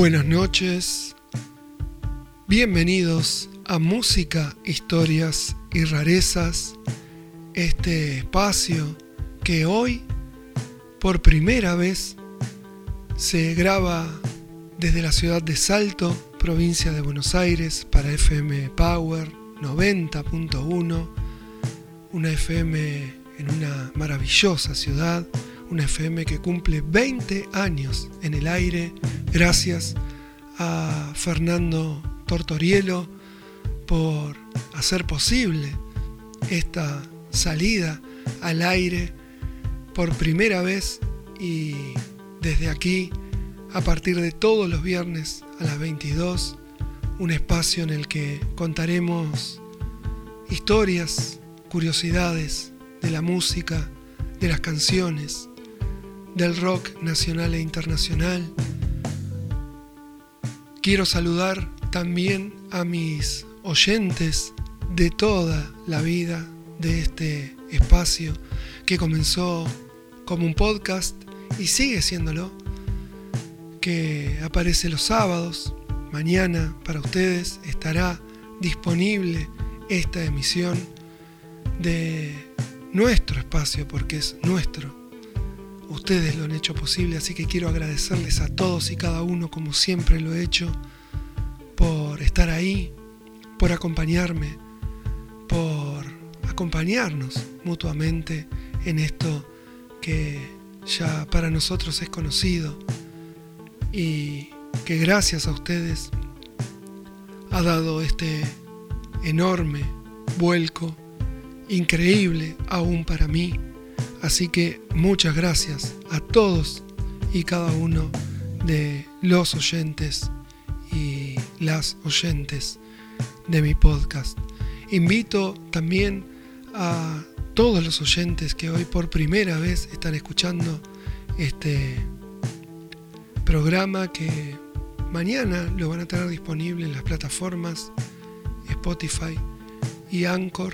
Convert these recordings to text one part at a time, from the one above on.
Buenas noches, bienvenidos a Música, Historias y Rarezas, este espacio que hoy, por primera vez, se graba desde la ciudad de Salto, provincia de Buenos Aires, para FM Power 90.1, una FM en una maravillosa ciudad, una FM que cumple 20 años en el aire, gracias a Fernando Tortorielo por hacer posible esta salida al aire por primera vez y desde aquí, a partir de todos los viernes a las 22, un espacio en el que contaremos historias, curiosidades de la música, de las canciones, del rock nacional e internacional. Quiero saludar también a mis oyentes de toda la vida de este espacio que comenzó como un podcast y sigue siéndolo, que aparece los sábados. Mañana para ustedes estará disponible esta emisión de nuestro espacio porque es nuestro Ustedes lo han hecho posible, así que quiero agradecerles a todos y cada uno, como siempre lo he hecho, por estar ahí, por acompañarme, por acompañarnos mutuamente en esto que ya para nosotros es conocido y que gracias a ustedes ha dado este enorme vuelco, increíble aún para mí Así que muchas gracias a todos y cada uno de los oyentes y las oyentes de mi podcast. Invito también a todos los oyentes que hoy por primera vez están escuchando este programa que mañana lo van a tener disponible en las plataformas Spotify y Anchor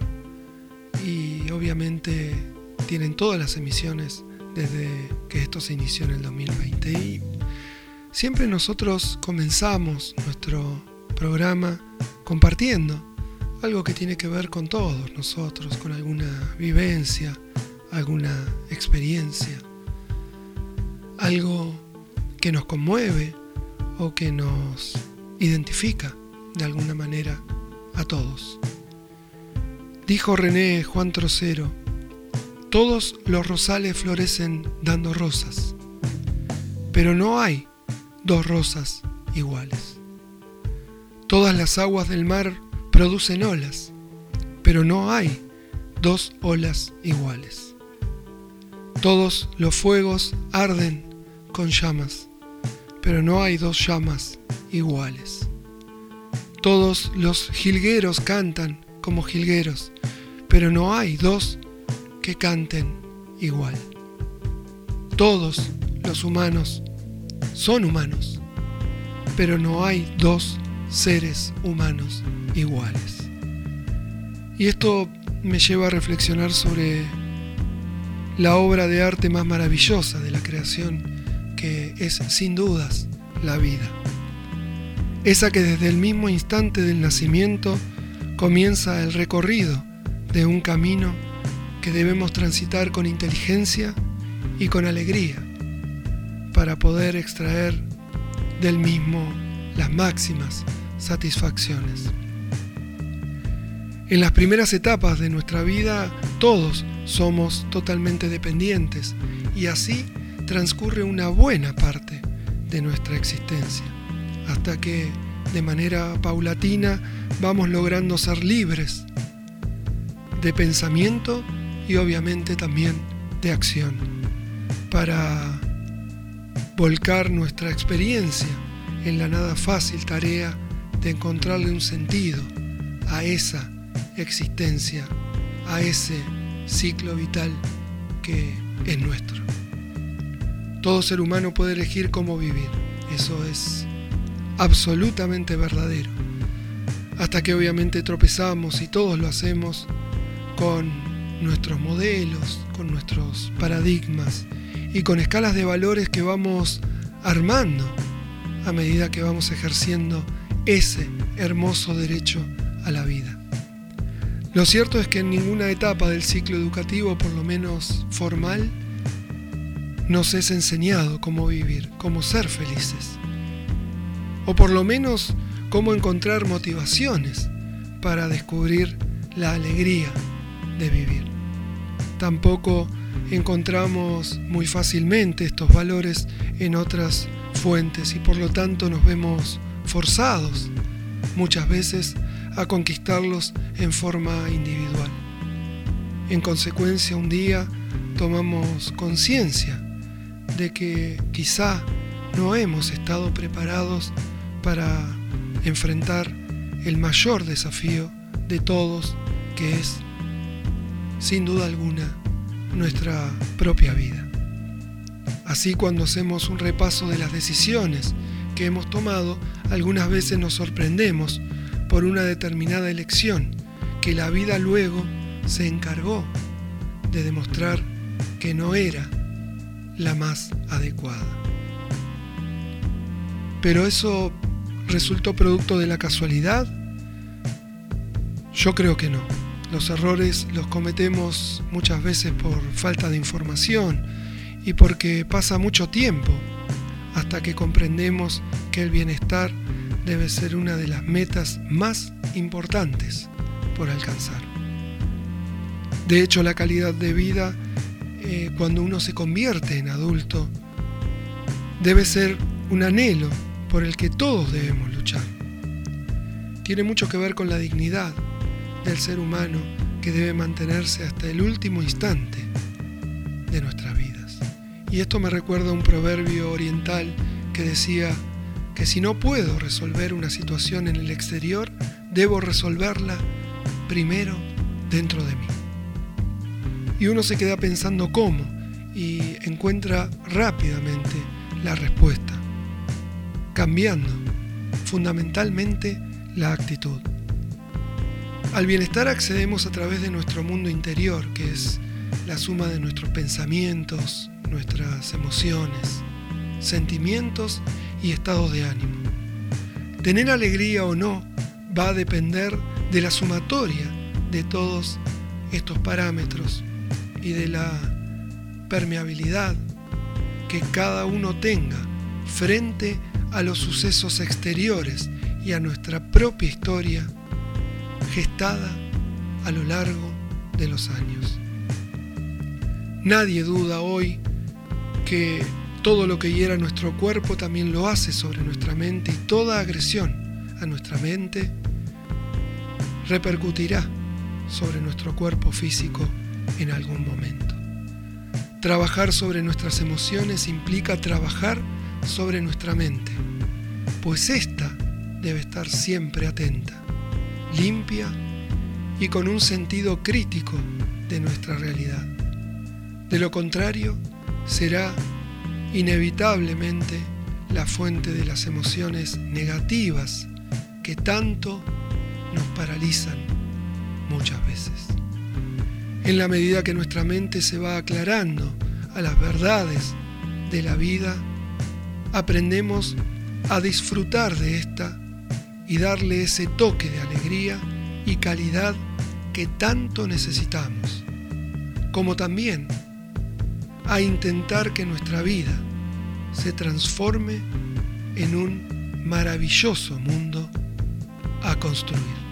y obviamente tienen todas las emisiones desde que esto se inició en el 2020. Y siempre nosotros comenzamos nuestro programa compartiendo algo que tiene que ver con todos nosotros, con alguna vivencia, alguna experiencia, algo que nos conmueve o que nos identifica de alguna manera a todos. Dijo René Juan Trocero, todos los rosales florecen dando rosas, pero no hay dos rosas iguales. Todas las aguas del mar producen olas, pero no hay dos olas iguales. Todos los fuegos arden con llamas, pero no hay dos llamas iguales. Todos los jilgueros cantan como jilgueros, pero no hay dos que canten igual. Todos los humanos son humanos, pero no hay dos seres humanos iguales. Y esto me lleva a reflexionar sobre la obra de arte más maravillosa de la creación, que es sin dudas la vida. Esa que desde el mismo instante del nacimiento comienza el recorrido de un camino que debemos transitar con inteligencia y con alegría para poder extraer del mismo las máximas satisfacciones. En las primeras etapas de nuestra vida todos somos totalmente dependientes y así transcurre una buena parte de nuestra existencia, hasta que de manera paulatina vamos logrando ser libres de pensamiento y obviamente también de acción para volcar nuestra experiencia en la nada fácil tarea de encontrarle un sentido a esa existencia, a ese ciclo vital que es nuestro. Todo ser humano puede elegir cómo vivir, eso es absolutamente verdadero, hasta que obviamente tropezamos y todos lo hacemos con nuestros modelos, con nuestros paradigmas y con escalas de valores que vamos armando a medida que vamos ejerciendo ese hermoso derecho a la vida. Lo cierto es que en ninguna etapa del ciclo educativo, por lo menos formal, nos es enseñado cómo vivir, cómo ser felices. O por lo menos cómo encontrar motivaciones para descubrir la alegría de vivir. Tampoco encontramos muy fácilmente estos valores en otras fuentes y por lo tanto nos vemos forzados muchas veces a conquistarlos en forma individual. En consecuencia, un día tomamos conciencia de que quizá no hemos estado preparados para enfrentar el mayor desafío de todos, que es, sin duda alguna, nuestra propia vida. Así cuando hacemos un repaso de las decisiones que hemos tomado, algunas veces nos sorprendemos por una determinada elección que la vida luego se encargó de demostrar que no era la más adecuada. Pero eso resultó producto de la casualidad? Yo creo que no. Los errores los cometemos muchas veces por falta de información y porque pasa mucho tiempo hasta que comprendemos que el bienestar debe ser una de las metas más importantes por alcanzar. De hecho, la calidad de vida, eh, cuando uno se convierte en adulto, debe ser un anhelo por el que todos debemos luchar. Tiene mucho que ver con la dignidad del ser humano que debe mantenerse hasta el último instante de nuestras vidas. Y esto me recuerda un proverbio oriental que decía que si no puedo resolver una situación en el exterior, debo resolverla primero dentro de mí. Y uno se queda pensando cómo y encuentra rápidamente la respuesta, cambiando fundamentalmente la actitud. Al bienestar accedemos a través de nuestro mundo interior, que es la suma de nuestros pensamientos, nuestras emociones, sentimientos y estados de ánimo. Tener alegría o no va a depender de la sumatoria de todos estos parámetros y de la permeabilidad que cada uno tenga frente a los sucesos exteriores y a nuestra propia historia gestada a lo largo de los años. Nadie duda hoy que todo lo que hiera nuestro cuerpo también lo hace sobre nuestra mente y toda agresión a nuestra mente repercutirá sobre nuestro cuerpo físico en algún momento. Trabajar sobre nuestras emociones implica trabajar sobre nuestra mente, pues ésta debe estar siempre atenta, limpia y con un sentido crítico de nuestra realidad. De lo contrario, será inevitablemente la fuente de las emociones negativas que tanto nos paralizan muchas veces. En la medida que nuestra mente se va aclarando a las verdades de la vida, aprendemos a disfrutar de esta y darle ese toque de alegría y calidad que tanto necesitamos, como también a intentar que nuestra vida se transforme en un maravilloso mundo a construir.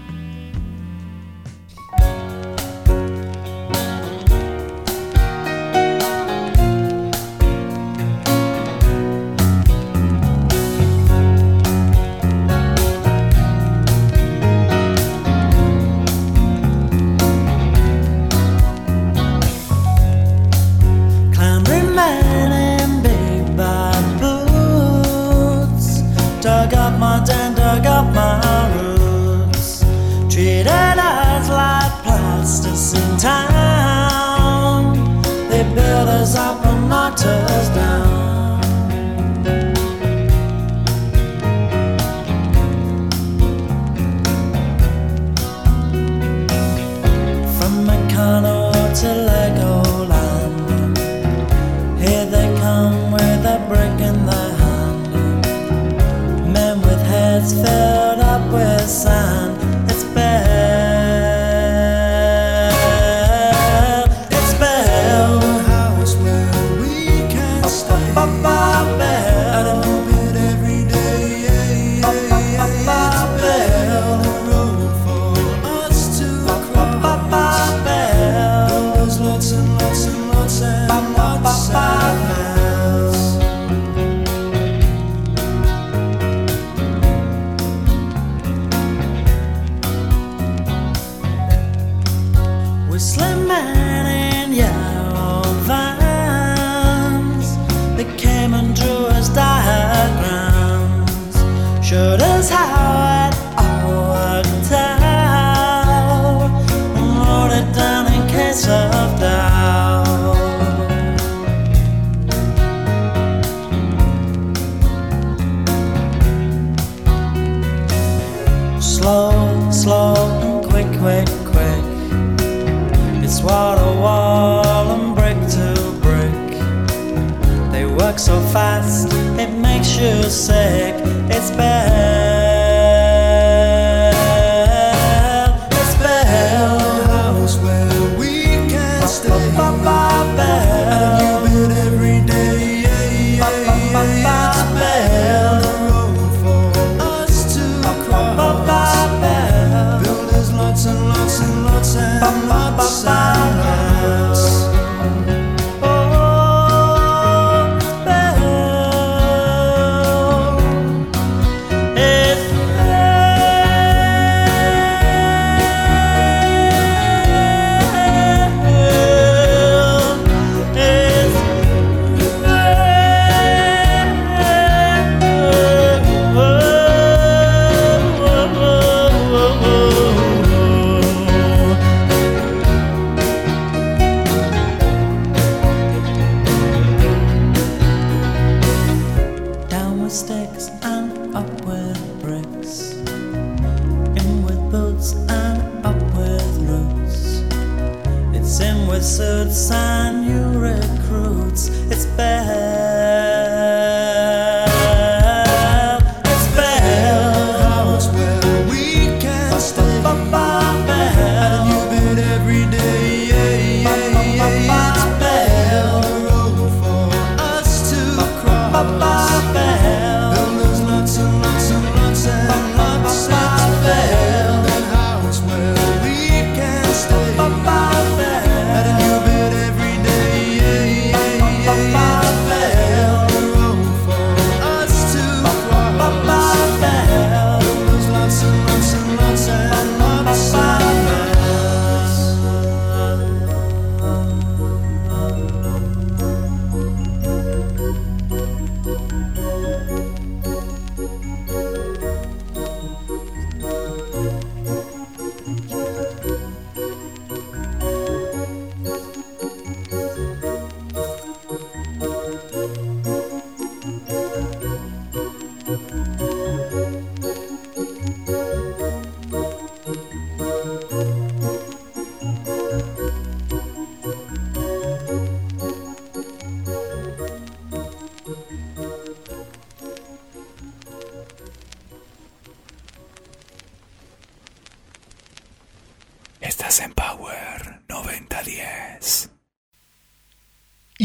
us down.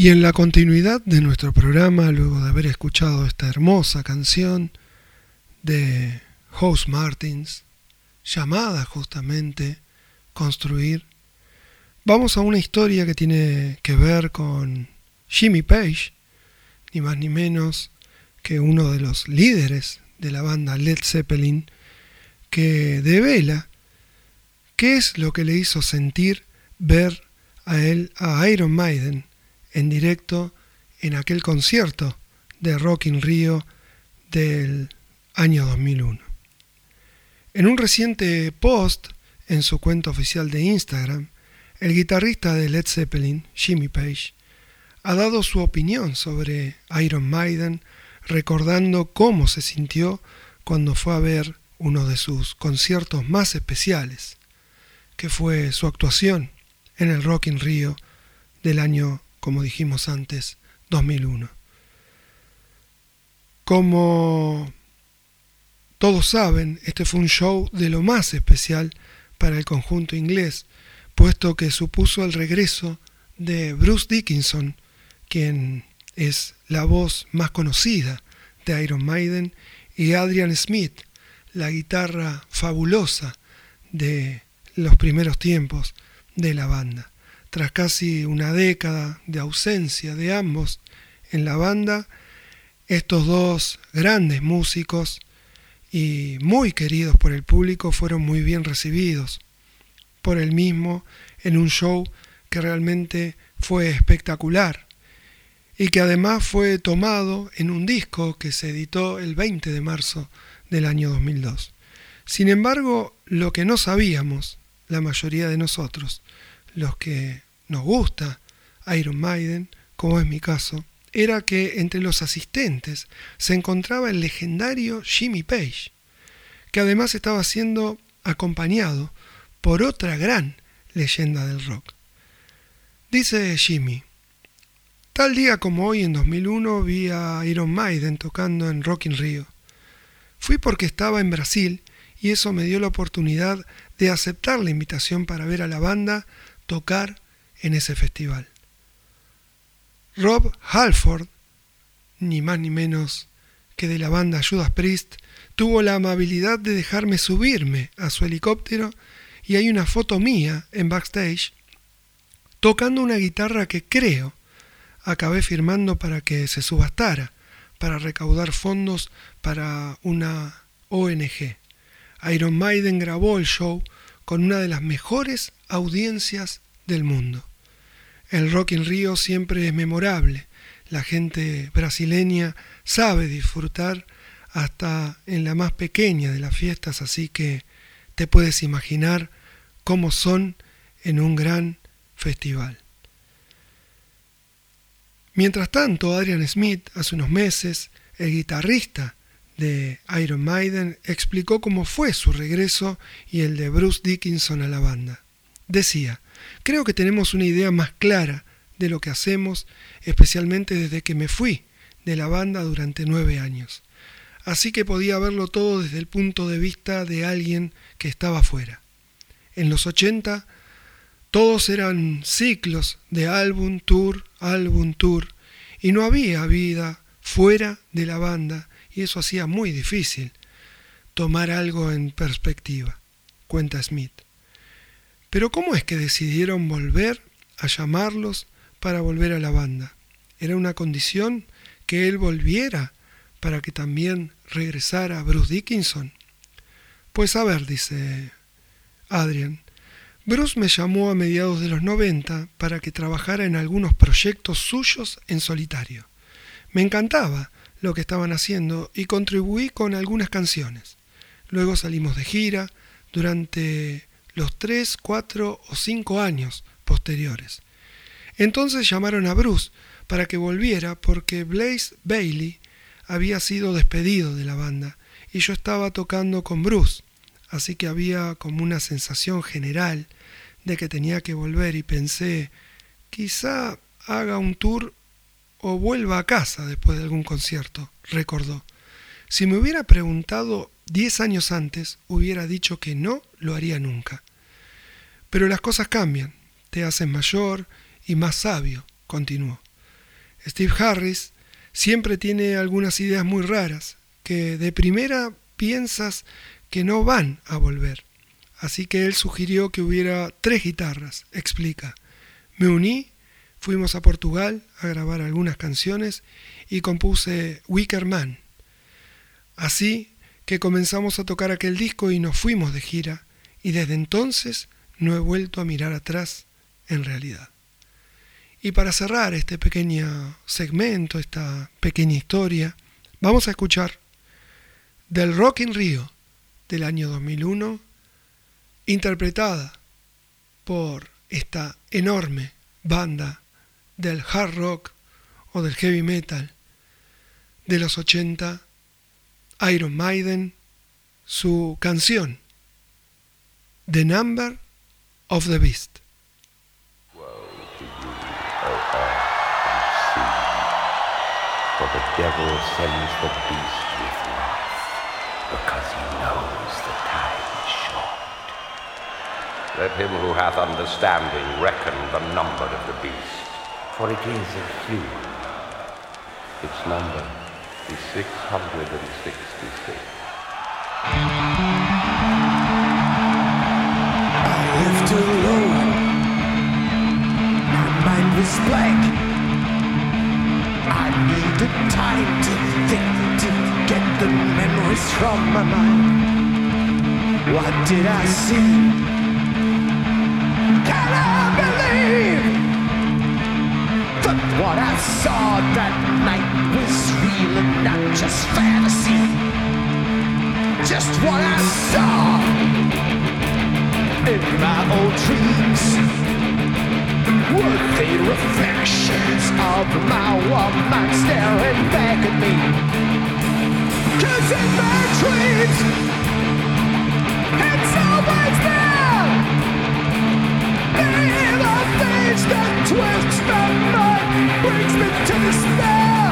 Y en la continuidad de nuestro programa, luego de haber escuchado esta hermosa canción de House Martins, llamada justamente Construir, vamos a una historia que tiene que ver con Jimmy Page, ni más ni menos que uno de los líderes de la banda Led Zeppelin, que devela qué es lo que le hizo sentir ver a él, a Iron Maiden, en directo en aquel concierto de Rock in Rio del año 2001. En un reciente post en su cuenta oficial de Instagram, el guitarrista de Led Zeppelin, Jimmy Page, ha dado su opinión sobre Iron Maiden, recordando cómo se sintió cuando fue a ver uno de sus conciertos más especiales, que fue su actuación en el Rock in Rio del año como dijimos antes, 2001. Como todos saben, este fue un show de lo más especial para el conjunto inglés, puesto que supuso el regreso de Bruce Dickinson, quien es la voz más conocida de Iron Maiden, y Adrian Smith, la guitarra fabulosa de los primeros tiempos de la banda. Tras casi una década de ausencia de ambos en la banda, estos dos grandes músicos y muy queridos por el público fueron muy bien recibidos por el mismo en un show que realmente fue espectacular y que además fue tomado en un disco que se editó el 20 de marzo del año 2002. Sin embargo, lo que no sabíamos, la mayoría de nosotros, los que nos gusta Iron Maiden, como es mi caso, era que entre los asistentes se encontraba el legendario Jimmy Page, que además estaba siendo acompañado por otra gran leyenda del rock. Dice Jimmy, tal día como hoy en 2001 vi a Iron Maiden tocando en Rock in Rio. Fui porque estaba en Brasil y eso me dio la oportunidad de aceptar la invitación para ver a la banda tocar en ese festival. Rob Halford, ni más ni menos que de la banda Judas Priest, tuvo la amabilidad de dejarme subirme a su helicóptero y hay una foto mía en backstage tocando una guitarra que creo acabé firmando para que se subastara, para recaudar fondos para una ONG. Iron Maiden grabó el show con una de las mejores audiencias del mundo. El Rock in Rio siempre es memorable. La gente brasileña sabe disfrutar hasta en la más pequeña de las fiestas, así que te puedes imaginar cómo son en un gran festival. Mientras tanto, Adrian Smith, hace unos meses, el guitarrista de Iron Maiden, explicó cómo fue su regreso y el de Bruce Dickinson a la banda. Decía, Creo que tenemos una idea más clara de lo que hacemos, especialmente desde que me fui de la banda durante nueve años. Así que podía verlo todo desde el punto de vista de alguien que estaba fuera. En los 80 todos eran ciclos de álbum, tour, álbum, tour, y no había vida fuera de la banda, eso hacía muy difícil tomar algo en perspectiva, cuenta Smith. Pero ¿cómo es que decidieron volver a llamarlos para volver a la banda? ¿Era una condición que él volviera para que también regresara Bruce Dickinson? Pues a ver, dice Adrian, Bruce me llamó a mediados de los 90 para que trabajara en algunos proyectos suyos en solitario. Me encantaba lo que estaban haciendo y contribuí con algunas canciones. Luego salimos de gira durante los tres, cuatro o cinco años posteriores. Entonces llamaron a Bruce para que volviera porque Blaze Bailey había sido despedido de la banda y yo estaba tocando con Bruce, así que había como una sensación general de que tenía que volver y pensé, quizá haga un tour o vuelva a casa después de algún concierto, recordó. Si me hubiera preguntado diez años antes, hubiera dicho que no lo haría nunca. Pero las cosas cambian, te hacen mayor y más sabio, continuó. Steve Harris siempre tiene algunas ideas muy raras, que de primera piensas que no van a volver. Así que él sugirió que hubiera tres guitarras, explica. Me uní, fuimos a Portugal a grabar algunas canciones y compuse Wicker Man. Así que comenzamos a tocar aquel disco y nos fuimos de gira, y desde entonces no he vuelto a mirar atrás en realidad. Y para cerrar este pequeño segmento, esta pequeña historia, vamos a escuchar del Rock in Rio del año 2001, interpretada por esta enorme banda del hard rock o del heavy metal de los 80, Iron Maiden, su canción The Number of the beast. For the devil sends the beast with wrath, because he knows the time is short. Let him who hath understanding reckon the number of the beast, for it is a few. Its number is six hundred and sixty-six. I lived alone. My mind was blank. I needed time to think to get the memories from my mind. What did I see? Can what I saw that night was real and not just fantasy. Just what I saw in my old dreams were the reflections of my woman staring back at me. Cause in my dreams, it's always there. In the face that twists my mind, brings me to despair.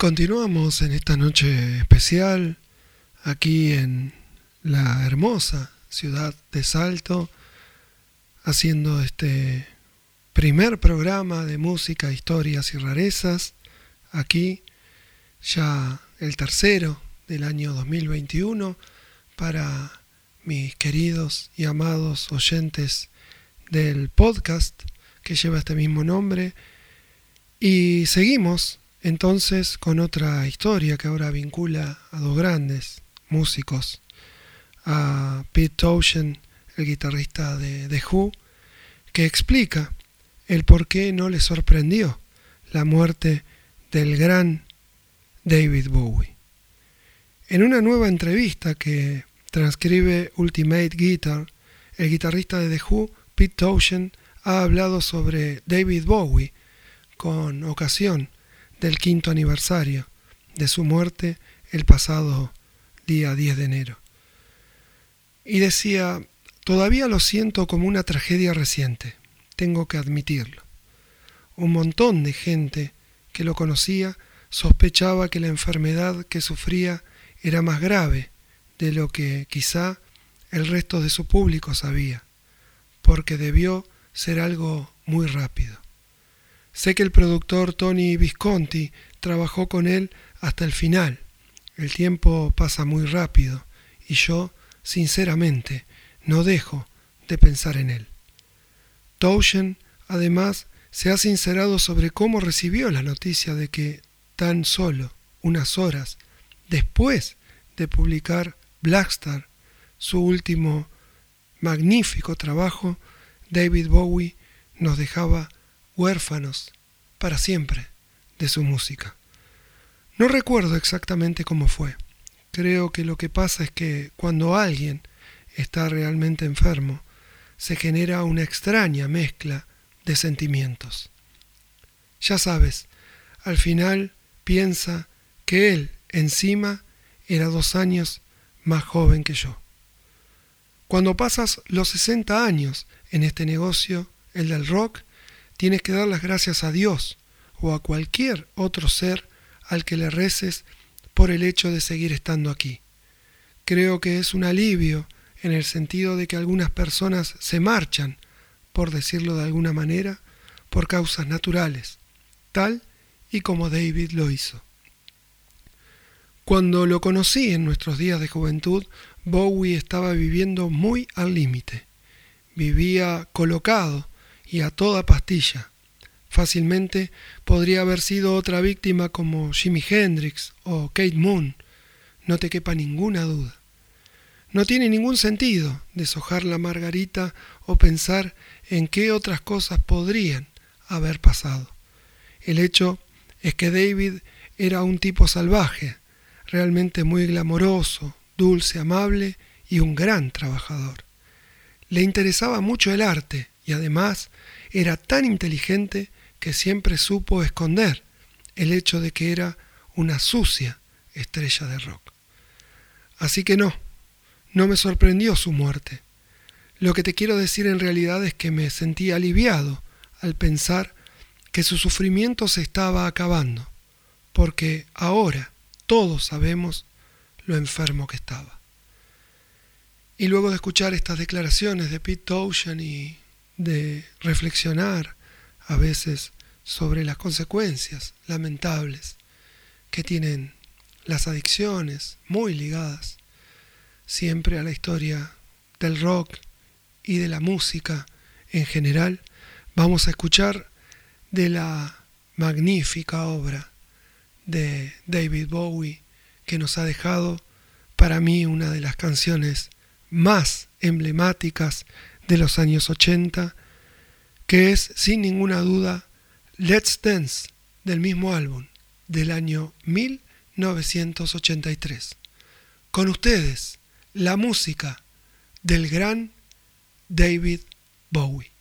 Continuamos en esta noche especial aquí en la hermosa ciudad de Salto, haciendo este primer programa de música, historias y rarezas. Aquí ya el tercero del año 2021 para mis queridos y amados oyentes del podcast que lleva este mismo nombre. Y seguimos entonces con otra historia que ahora vincula a dos grandes músicos, a Pete Townshend, el guitarrista de The Who, que explica el por qué no le sorprendió la muerte del gran David Bowie. En una nueva entrevista que transcribe Ultimate Guitar, el guitarrista de The Who, Pete Townshend, ha hablado sobre David Bowie con ocasión del quinto aniversario de su muerte el pasado día 10 de enero. Y decía, todavía lo siento como una tragedia reciente, tengo que admitirlo. Un montón de gente que lo conocía sospechaba que la enfermedad que sufría era más grave de lo que quizá el resto de su público sabía, porque debió ser algo muy rápido. Sé que el productor Tony Visconti trabajó con él hasta el final. El tiempo pasa muy rápido y yo, sinceramente, no dejo de pensar en él. Toushen, además, se ha sincerado sobre cómo recibió la noticia de que tan solo unas horas después de publicar Blackstar, su último magnífico trabajo, David Bowie nos dejaba huérfanos para siempre de su música. No recuerdo exactamente cómo fue. Creo que lo que pasa es que cuando alguien está realmente enfermo, se genera una extraña mezcla de sentimientos. Ya sabes, al final piensa que él encima era dos años más joven que yo. Cuando pasas los 60 años en este negocio, el del rock, tienes que dar las gracias a Dios o a cualquier otro ser al que le reces por el hecho de seguir estando aquí. Creo que es un alivio en el sentido de que algunas personas se marchan, por decirlo de alguna manera, por causas naturales, tal y como David lo hizo. Cuando lo conocí en nuestros días de juventud, Bowie estaba viviendo muy al límite. Vivía colocado y a toda pastilla. Fácilmente podría haber sido otra víctima como Jimi Hendrix o Kate Moon, no te quepa ninguna duda. No tiene ningún sentido deshojar la margarita o pensar en qué otras cosas podrían haber pasado. El hecho es que David era un tipo salvaje, realmente muy glamoroso, dulce, amable y un gran trabajador. Le interesaba mucho el arte y además era tan inteligente que siempre supo esconder el hecho de que era una sucia estrella de rock. Así que no, no me sorprendió su muerte. Lo que te quiero decir en realidad es que me sentí aliviado al pensar que su sufrimiento se estaba acabando, porque ahora, todos sabemos lo enfermo que estaba. Y luego de escuchar estas declaraciones de Pete Townshend y de reflexionar a veces sobre las consecuencias lamentables que tienen las adicciones muy ligadas siempre a la historia del rock y de la música en general, vamos a escuchar de la magnífica obra de David Bowie, que nos ha dejado para mí una de las canciones más emblemáticas de los años 80, que es sin ninguna duda Let's Dance del mismo álbum del año 1983. Con ustedes, la música del gran David Bowie.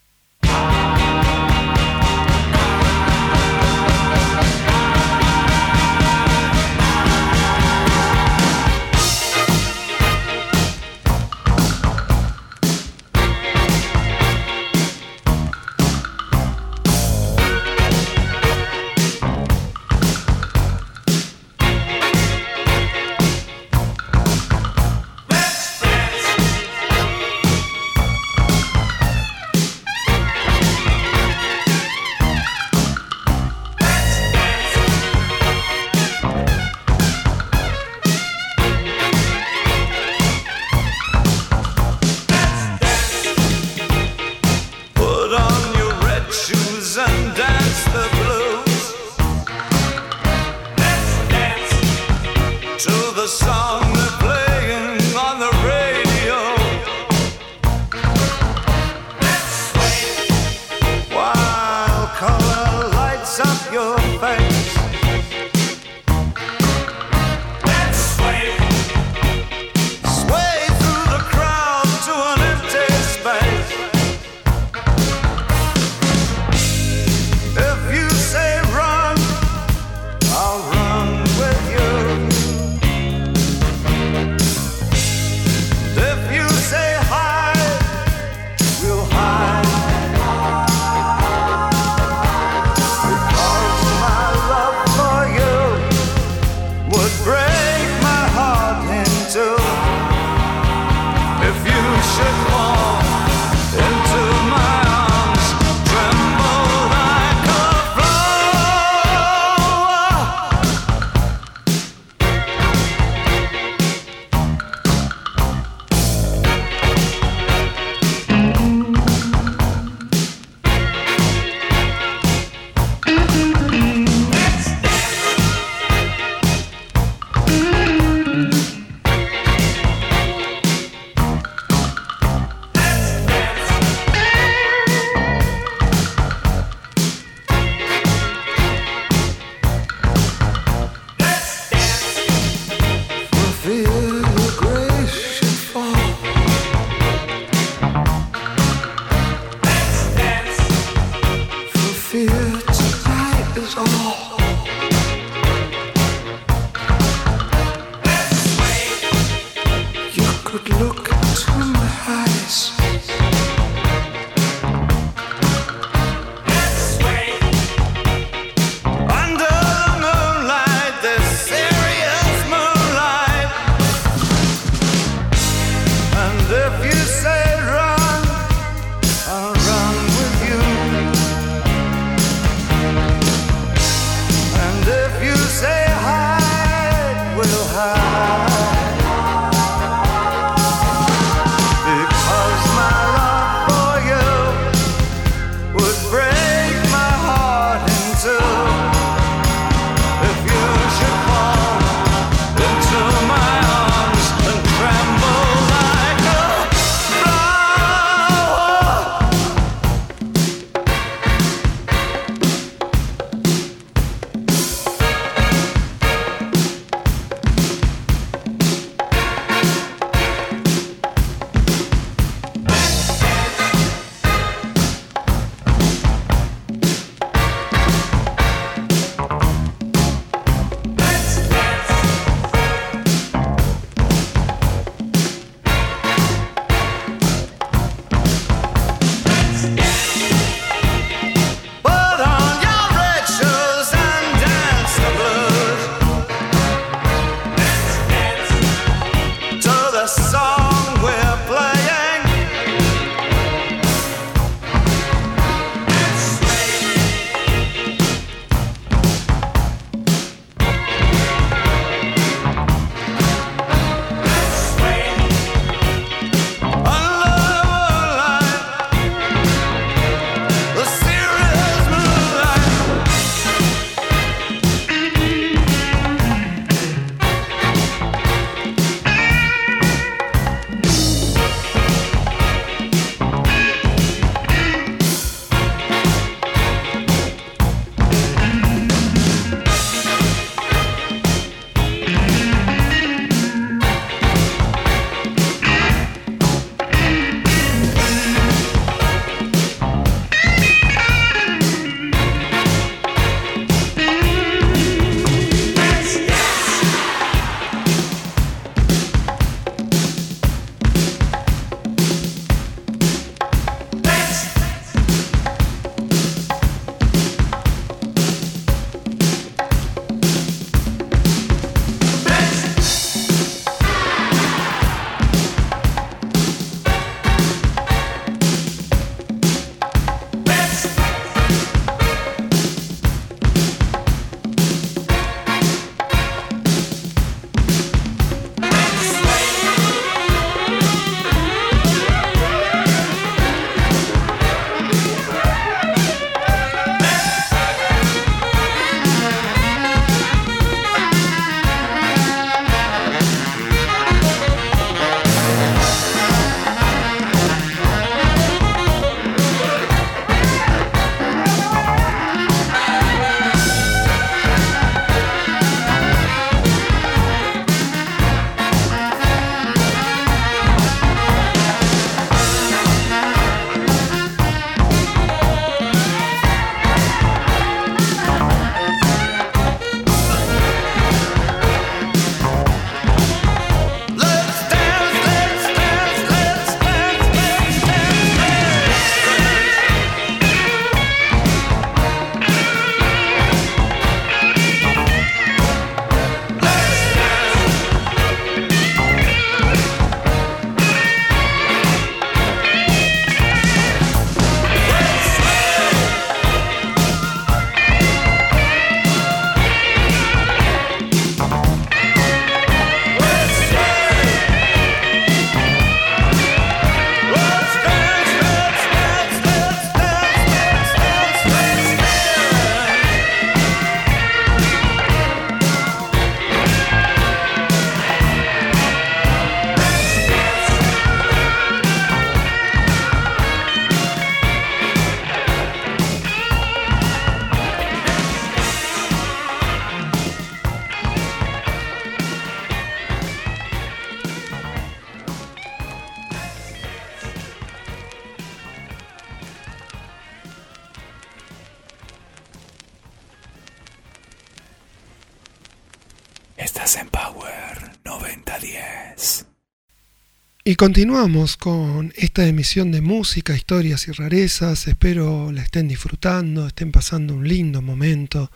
Y continuamos con esta emisión de música, historias y rarezas. Espero la estén disfrutando, estén pasando un lindo momento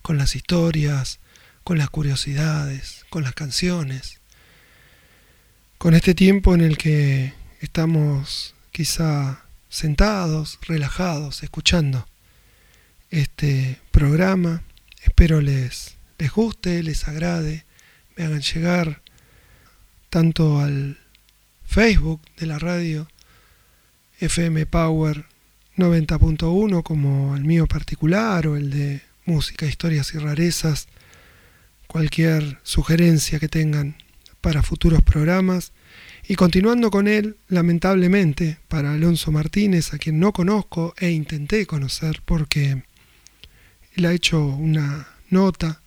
con las historias, con las curiosidades, con las canciones. Con este tiempo en el que estamos quizá sentados, relajados, escuchando este programa. Espero les, les guste, les agrade, me hagan llegar tanto al Facebook de la radio FM Power 90.1 como el mío particular o el de música, historias y rarezas, cualquier sugerencia que tengan para futuros programas. Y continuando con él, lamentablemente, para Alonso Martínez, a quien no conozco e intenté conocer porque él ha hecho una nota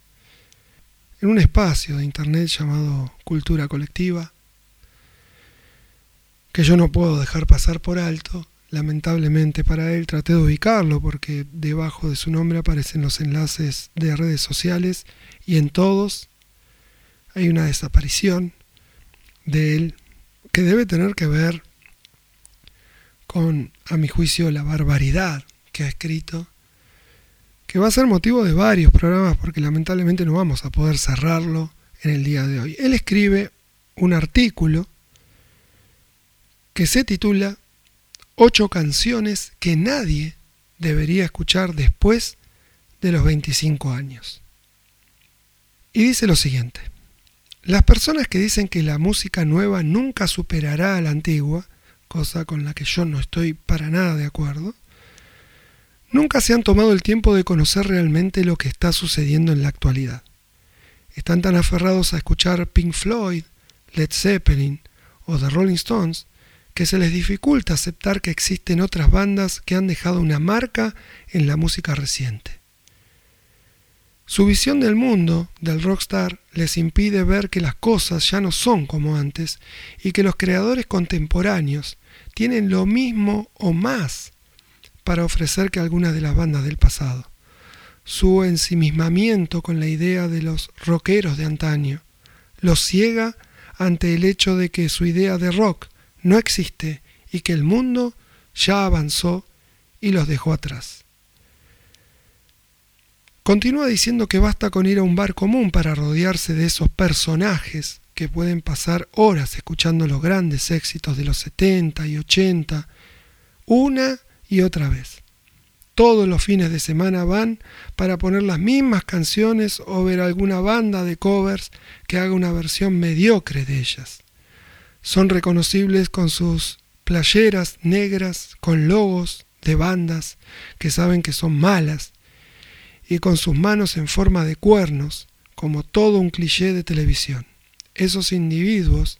en un espacio de internet llamado Cultura Colectiva, que yo no puedo dejar pasar por alto. Lamentablemente para él traté de ubicarlo porque debajo de su nombre aparecen los enlaces de redes sociales y en todos hay una desaparición de él que debe tener que ver con, a mi juicio, la barbaridad que ha escrito, que va a ser motivo de varios programas porque lamentablemente no vamos a poder cerrarlo en el día de hoy. Él escribe un artículo que se titula Ocho canciones que nadie debería escuchar después de los 25 años. Y dice lo siguiente. Las personas que dicen que la música nueva nunca superará a la antigua, cosa con la que yo no estoy para nada de acuerdo, nunca se han tomado el tiempo de conocer realmente lo que está sucediendo en la actualidad. Están tan aferrados a escuchar Pink Floyd, Led Zeppelin o The Rolling Stones que se les dificulta aceptar que existen otras bandas que han dejado una marca en la música reciente. Su visión del mundo, del rockstar, les impide ver que las cosas ya no son como antes y que los creadores contemporáneos tienen lo mismo o más para ofrecer que algunas de las bandas del pasado. Su ensimismamiento con la idea de los rockeros de antaño los ciega ante el hecho de que su idea de rock no existe y que el mundo ya avanzó y los dejó atrás. Continúa diciendo que basta con ir a un bar común para rodearse de esos personajes que pueden pasar horas escuchando los grandes éxitos de los 70 y 80, una y otra vez. Todos los fines de semana van para poner las mismas canciones o ver alguna banda de covers que haga una versión mediocre de ellas. Son reconocibles con sus playeras negras, con logos de bandas que saben que son malas y con sus manos en forma de cuernos, como todo un cliché de televisión. Esos individuos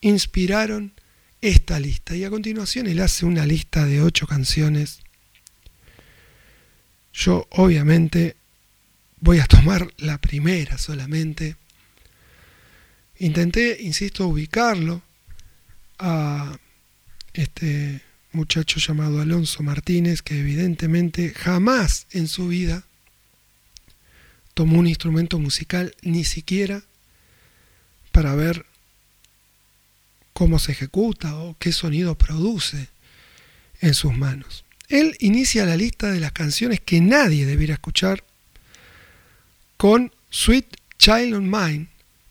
inspiraron esta lista y a continuación él hace una lista de ocho canciones. Yo obviamente voy a tomar la primera solamente. Intenté, insisto, ubicarlo a este muchacho llamado Alonso Martínez, que evidentemente jamás en su vida tomó un instrumento musical ni siquiera para ver cómo se ejecuta o qué sonido produce en sus manos. Él inicia la lista de las canciones que nadie debiera escuchar con Sweet Child on Mine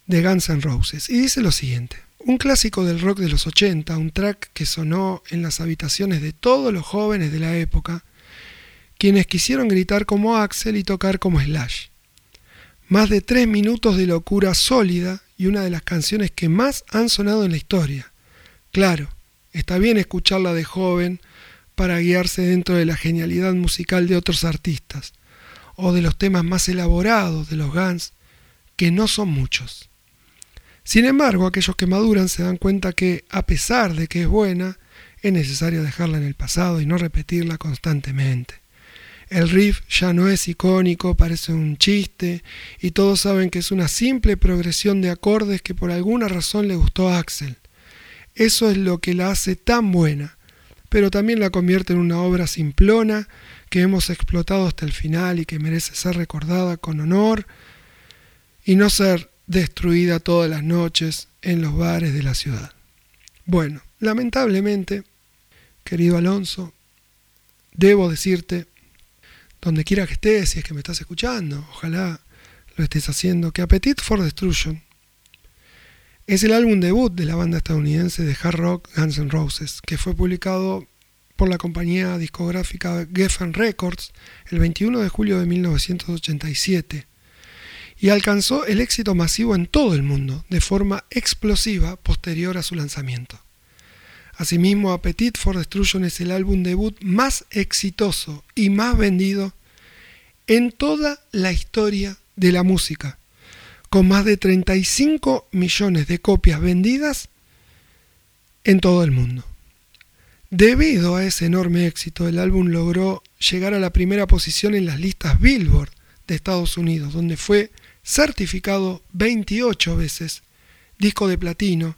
de Guns N' Roses y dice lo siguiente. Un clásico del rock de los 80, un track que sonó en las habitaciones de todos los jóvenes de la época, quienes quisieron gritar como Axel y tocar como Slash. Más de tres minutos de locura sólida y una de las canciones que más han sonado en la historia. Claro, está bien escucharla de joven para guiarse dentro de la genialidad musical de otros artistas, o de los temas más elaborados de los Guns, que no son muchos. Sin embargo, aquellos que maduran se dan cuenta que, a pesar de que es buena, es necesario dejarla en el pasado y no repetirla constantemente. El riff ya no es icónico, parece un chiste, y todos saben que es una simple progresión de acordes que por alguna razón le gustó a Axel. Eso es lo que la hace tan buena, pero también la convierte en una obra simplona que hemos explotado hasta el final y que merece ser recordada con honor y no ser destruida todas las noches en los bares de la ciudad. Bueno, lamentablemente, querido Alonso, debo decirte, donde quiera que estés, si es que me estás escuchando, ojalá lo estés haciendo, que Appetite for Destruction es el álbum debut de la banda estadounidense de hard rock Guns N' Roses, que fue publicado por la compañía discográfica Geffen Records el 21 de julio de 1987 y alcanzó el éxito masivo en todo el mundo de forma explosiva posterior a su lanzamiento. Asimismo, Appetite for Destruction es el álbum debut más exitoso y más vendido en toda la historia de la música, con más de 35 millones de copias vendidas en todo el mundo. Debido a ese enorme éxito, el álbum logró llegar a la primera posición en las listas Billboard de Estados Unidos, donde fue certificado 28 veces disco de platino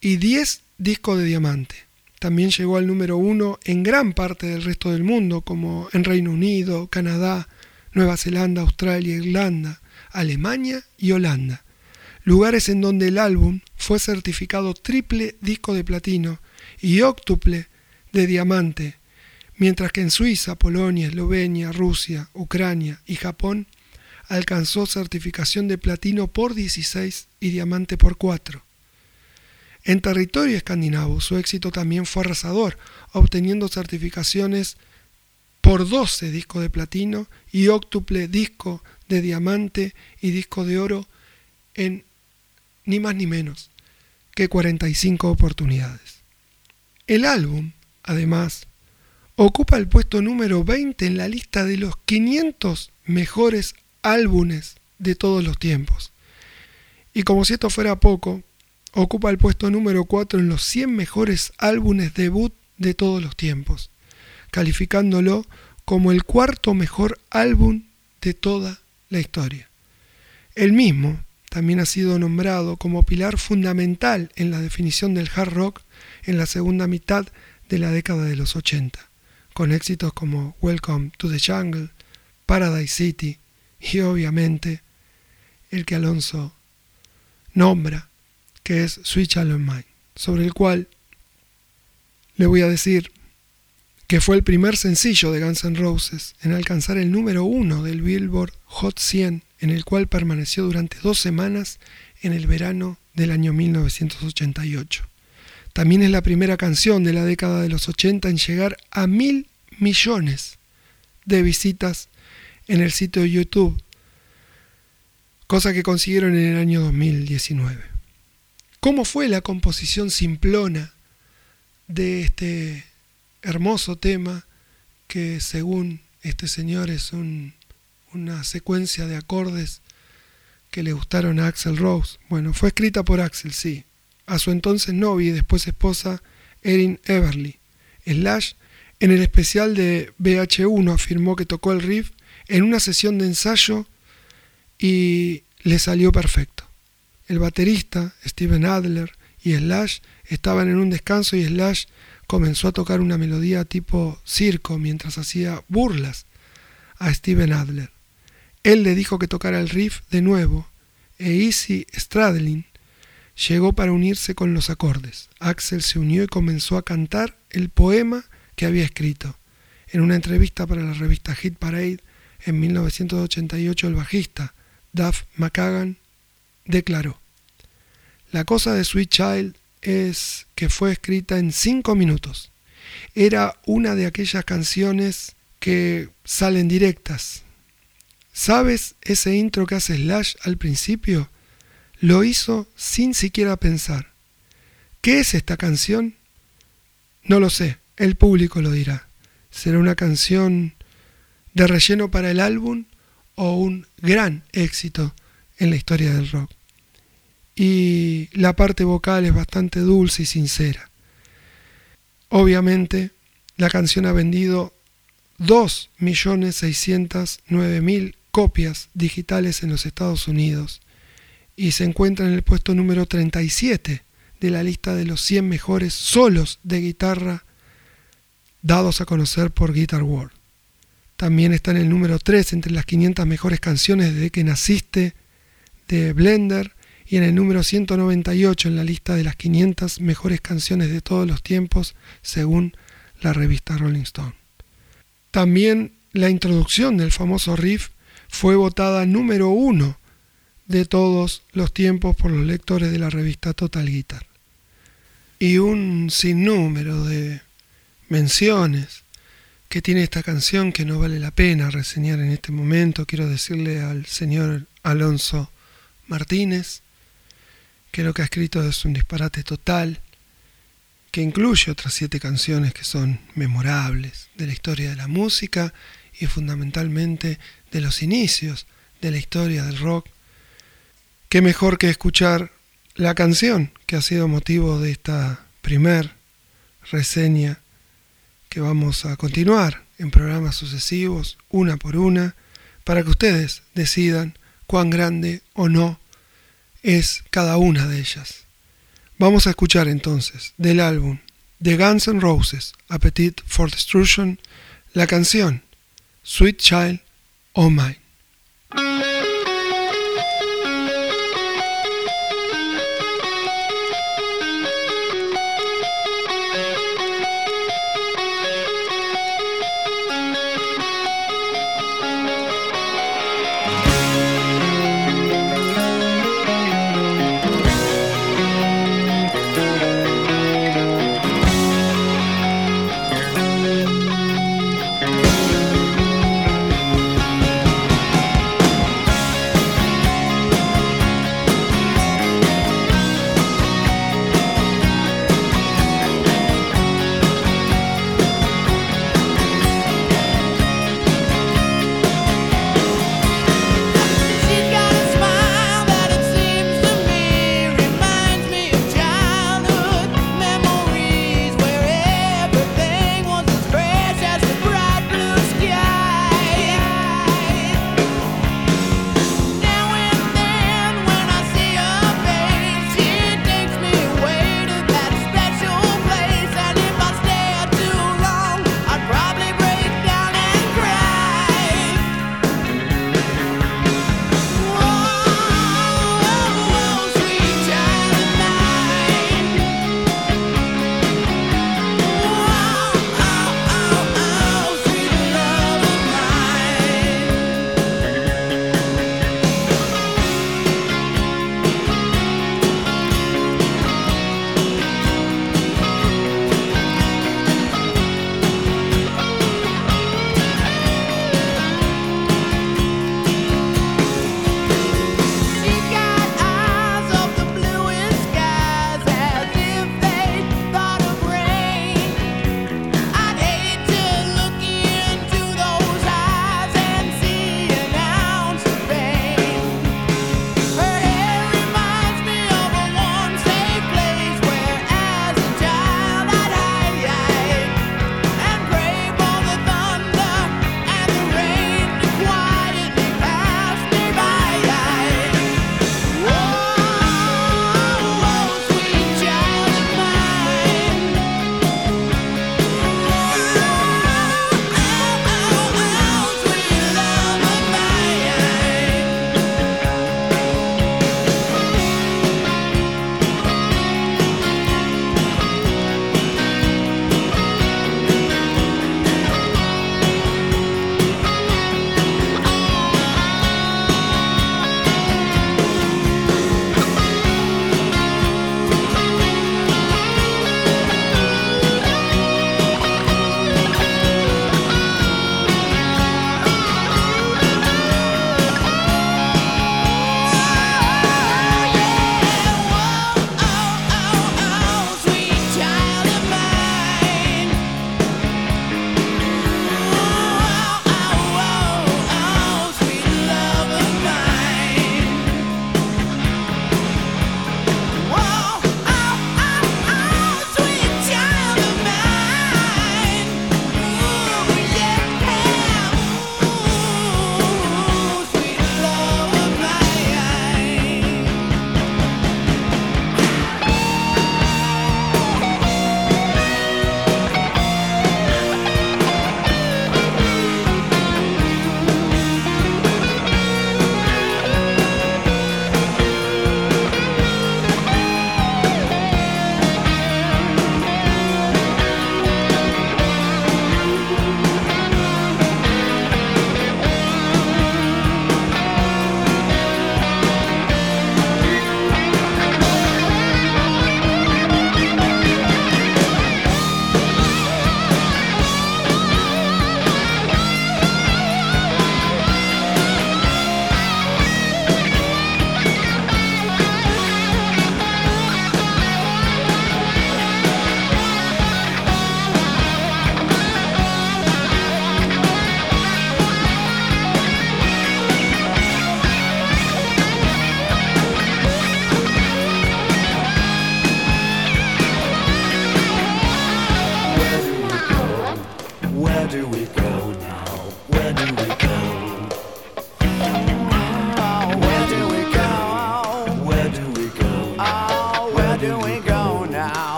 y 10 discos de diamante. También llegó al número uno en gran parte del resto del mundo, como en Reino Unido, Canadá, Nueva Zelanda, Australia, Irlanda, Alemania y Holanda, lugares en donde el álbum fue certificado triple disco de platino y óctuple de diamante, mientras que en Suiza, Polonia, Eslovenia, Rusia, Ucrania y Japón alcanzó certificación de platino por 16 y diamante por 4. En territorio escandinavo su éxito también fue arrasador, obteniendo certificaciones por 12 discos de platino y óctuple disco de diamante y disco de oro en ni más ni menos que 45 oportunidades. El álbum, además, ocupa el puesto número 20 en la lista de los 500 mejores álbumes de todos los tiempos. Y como si esto fuera poco, ocupa el puesto número 4 en los 100 mejores álbumes debut de todos los tiempos, calificándolo como el cuarto mejor álbum de toda la historia. El mismo también ha sido nombrado como pilar fundamental en la definición del hard rock en la segunda mitad de la década de los 80, con éxitos como Welcome to the Jungle, Paradise City, y obviamente el que Alonso nombra, que es Switch Alone Mind, sobre el cual le voy a decir que fue el primer sencillo de Guns N' Roses en alcanzar el número uno del Billboard Hot 100, en el cual permaneció durante dos semanas en el verano del año 1988. También es la primera canción de la década de los 80 en llegar a mil millones de visitas en el sitio de YouTube, cosa que consiguieron en el año 2019. ¿Cómo fue la composición simplona de este hermoso tema que según este señor es una secuencia de acordes que le gustaron a Axel Rose? Bueno, fue escrita por Axel, sí, a su entonces novia y después esposa Erin Everly. Slash en el especial de BH1 afirmó que tocó el riff en una sesión de ensayo y le salió perfecto. El baterista, Steven Adler, y Slash estaban en un descanso y Slash comenzó a tocar una melodía tipo circo mientras hacía burlas a Steven Adler. Él le dijo que tocara el riff de nuevo e Easy Stradlin llegó para unirse con los acordes. Axel se unió y comenzó a cantar el poema que había escrito. En una entrevista para la revista Hit Parade, en 1988 el bajista Duff McKagan declaró, La cosa de Sweet Child es que fue escrita en cinco minutos. Era una de aquellas canciones que salen directas. ¿Sabes ese intro que hace Slash al principio? Lo hizo sin siquiera pensar. ¿Qué es esta canción? No lo sé, el público lo dirá. Será una canción de relleno para el álbum o un gran éxito en la historia del rock. Y la parte vocal es bastante dulce y sincera. Obviamente, la canción ha vendido 2.609.000 copias digitales en los Estados Unidos y se encuentra en el puesto número 37 de la lista de los 100 mejores solos de guitarra dados a conocer por Guitar World. También está en el número 3 entre las 500 mejores canciones desde que naciste de Blender y en el número 198 en la lista de las 500 mejores canciones de todos los tiempos según la revista Rolling Stone. También la introducción del famoso riff fue votada número uno de todos los tiempos por los lectores de la revista Total Guitar. Y un sinnúmero de menciones que tiene esta canción que no vale la pena reseñar en este momento. Quiero decirle al señor Alonso Martínez que lo que ha escrito es un disparate total, que incluye otras siete canciones que son memorables de la historia de la música y fundamentalmente de los inicios de la historia del rock. Qué mejor que escuchar la canción que ha sido motivo de esta primer reseña que vamos a continuar en programas sucesivos, una por una, para que ustedes decidan cuán grande o no es cada una de ellas. Vamos a escuchar entonces del álbum The Guns N' Roses, Appetite for Destruction, la canción Sweet Child O' Mine.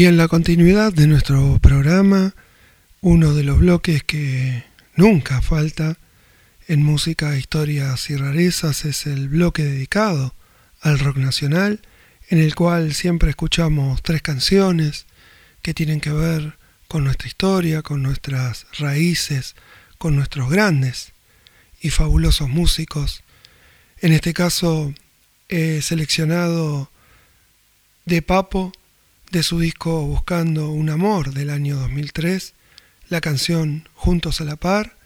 Y en la continuidad de nuestro programa, uno de los bloques que nunca falta en música, historias y rarezas es el bloque dedicado al rock nacional, en el cual siempre escuchamos tres canciones que tienen que ver con nuestra historia, con nuestras raíces, con nuestros grandes y fabulosos músicos. En este caso he seleccionado de Papo de su disco Buscando un Amor del año 2003, la canción Juntos a la Par.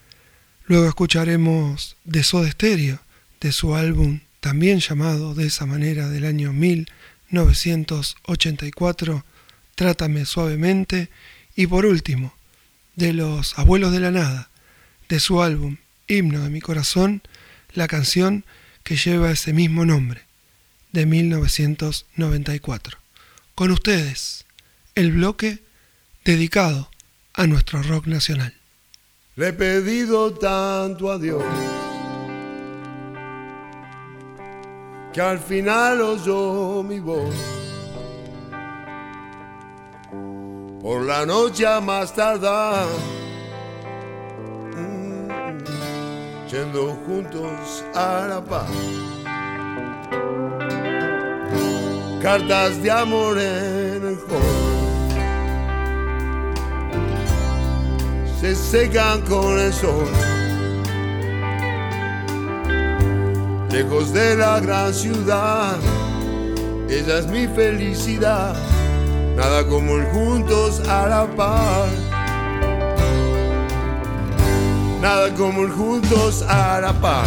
Luego escucharemos de Soda Stereo, de su álbum también llamado de esa manera del año 1984, Trátame suavemente. Y por último, de los Abuelos de la Nada, de su álbum Himno de mi Corazón, la canción que lleva ese mismo nombre, de 1994 con ustedes el bloque dedicado a nuestro rock nacional. Le he pedido tanto a Dios que al final oyó mi voz. Por la noche a más tardar, mm, yendo juntos a la paz. Cartas de amor en el hall. Se secan con el sol. Lejos de la gran ciudad, ella es mi felicidad. Nada como el juntos a la par. Nada como el juntos a la par.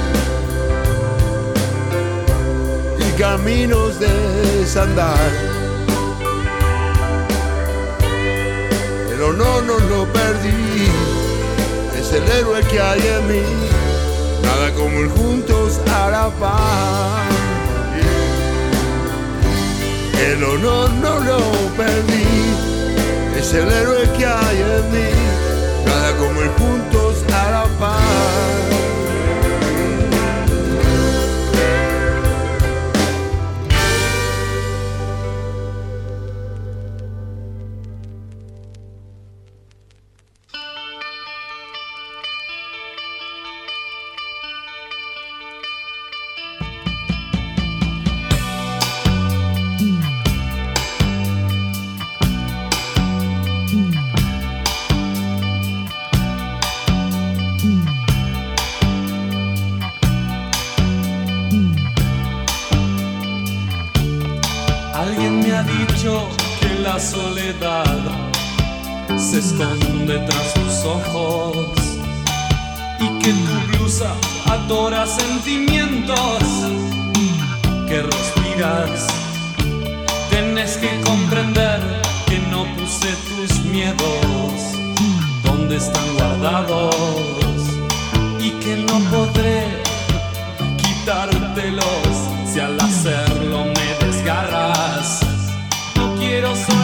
Caminos de desandar. Pero no, no lo perdí, es el héroe que hay en mí, nada como el juntos a la paz. El honor no lo perdí, es el héroe que hay en mí, nada como el juntos a la paz. atora sentimientos que respiras. Tienes que comprender que no puse tus miedos donde están guardados y que no podré quitártelos si al hacerlo me desgarras. No quiero solo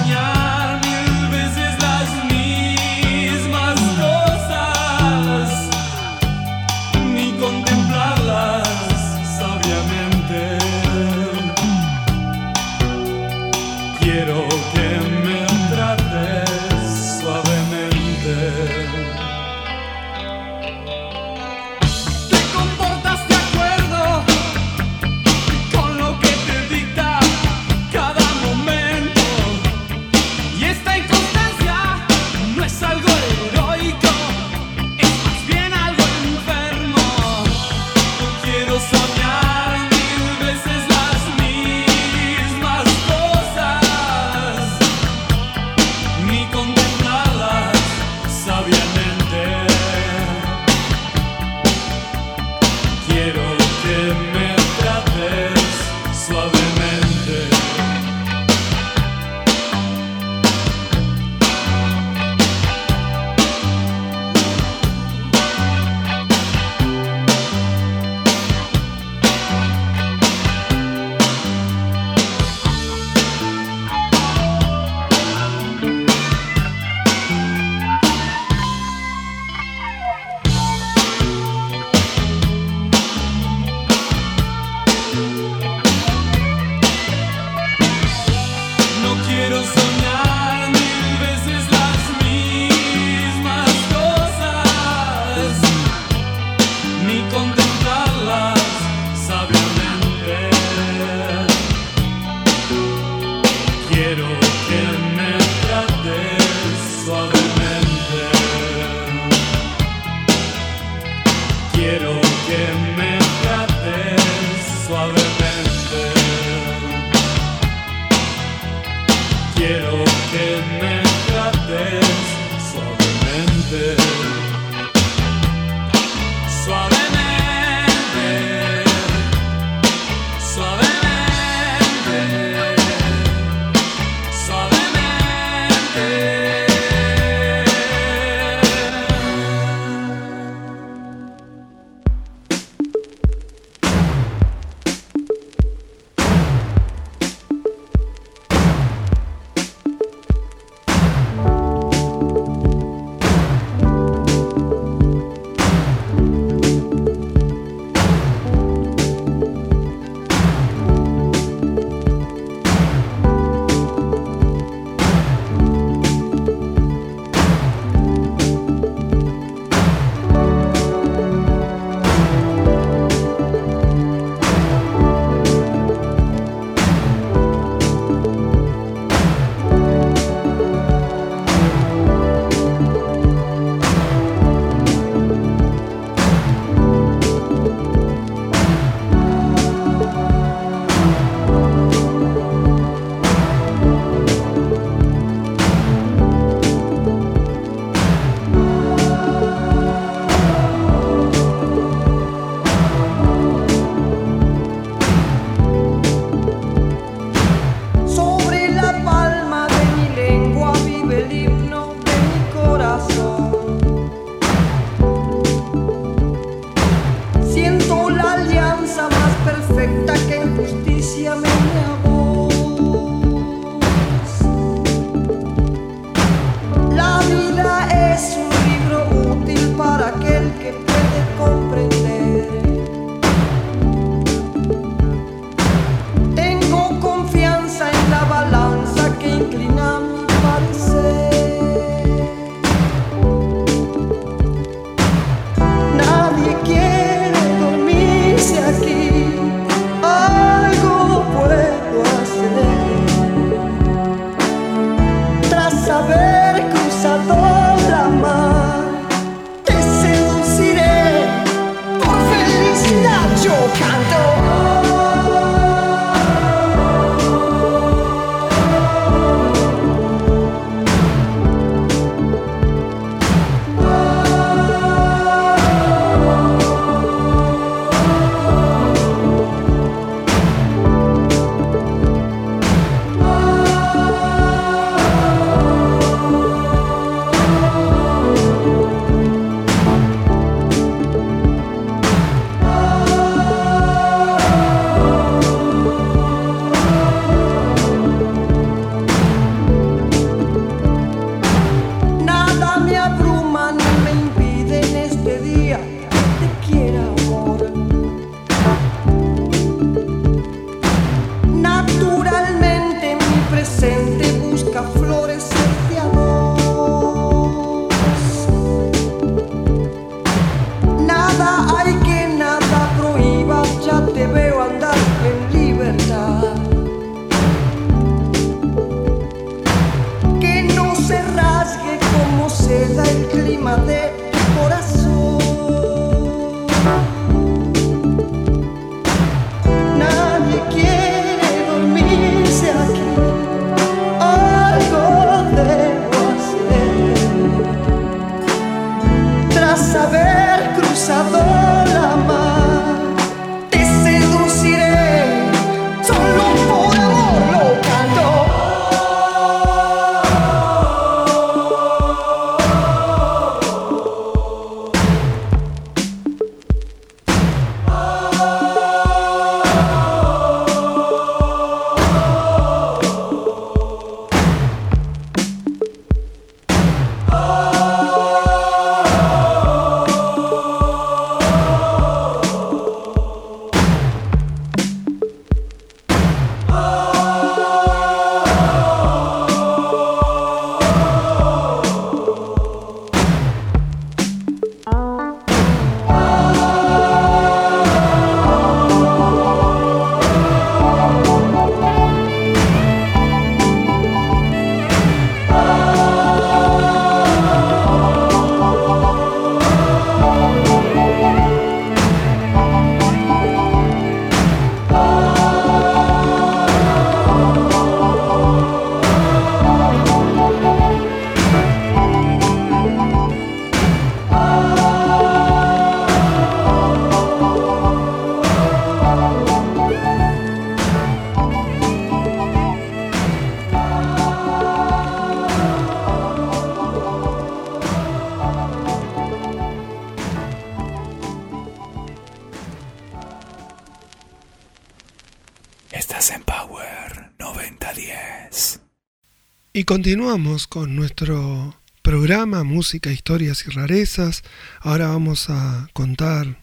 continuamos con nuestro programa Música, Historias y Rarezas. Ahora vamos a contar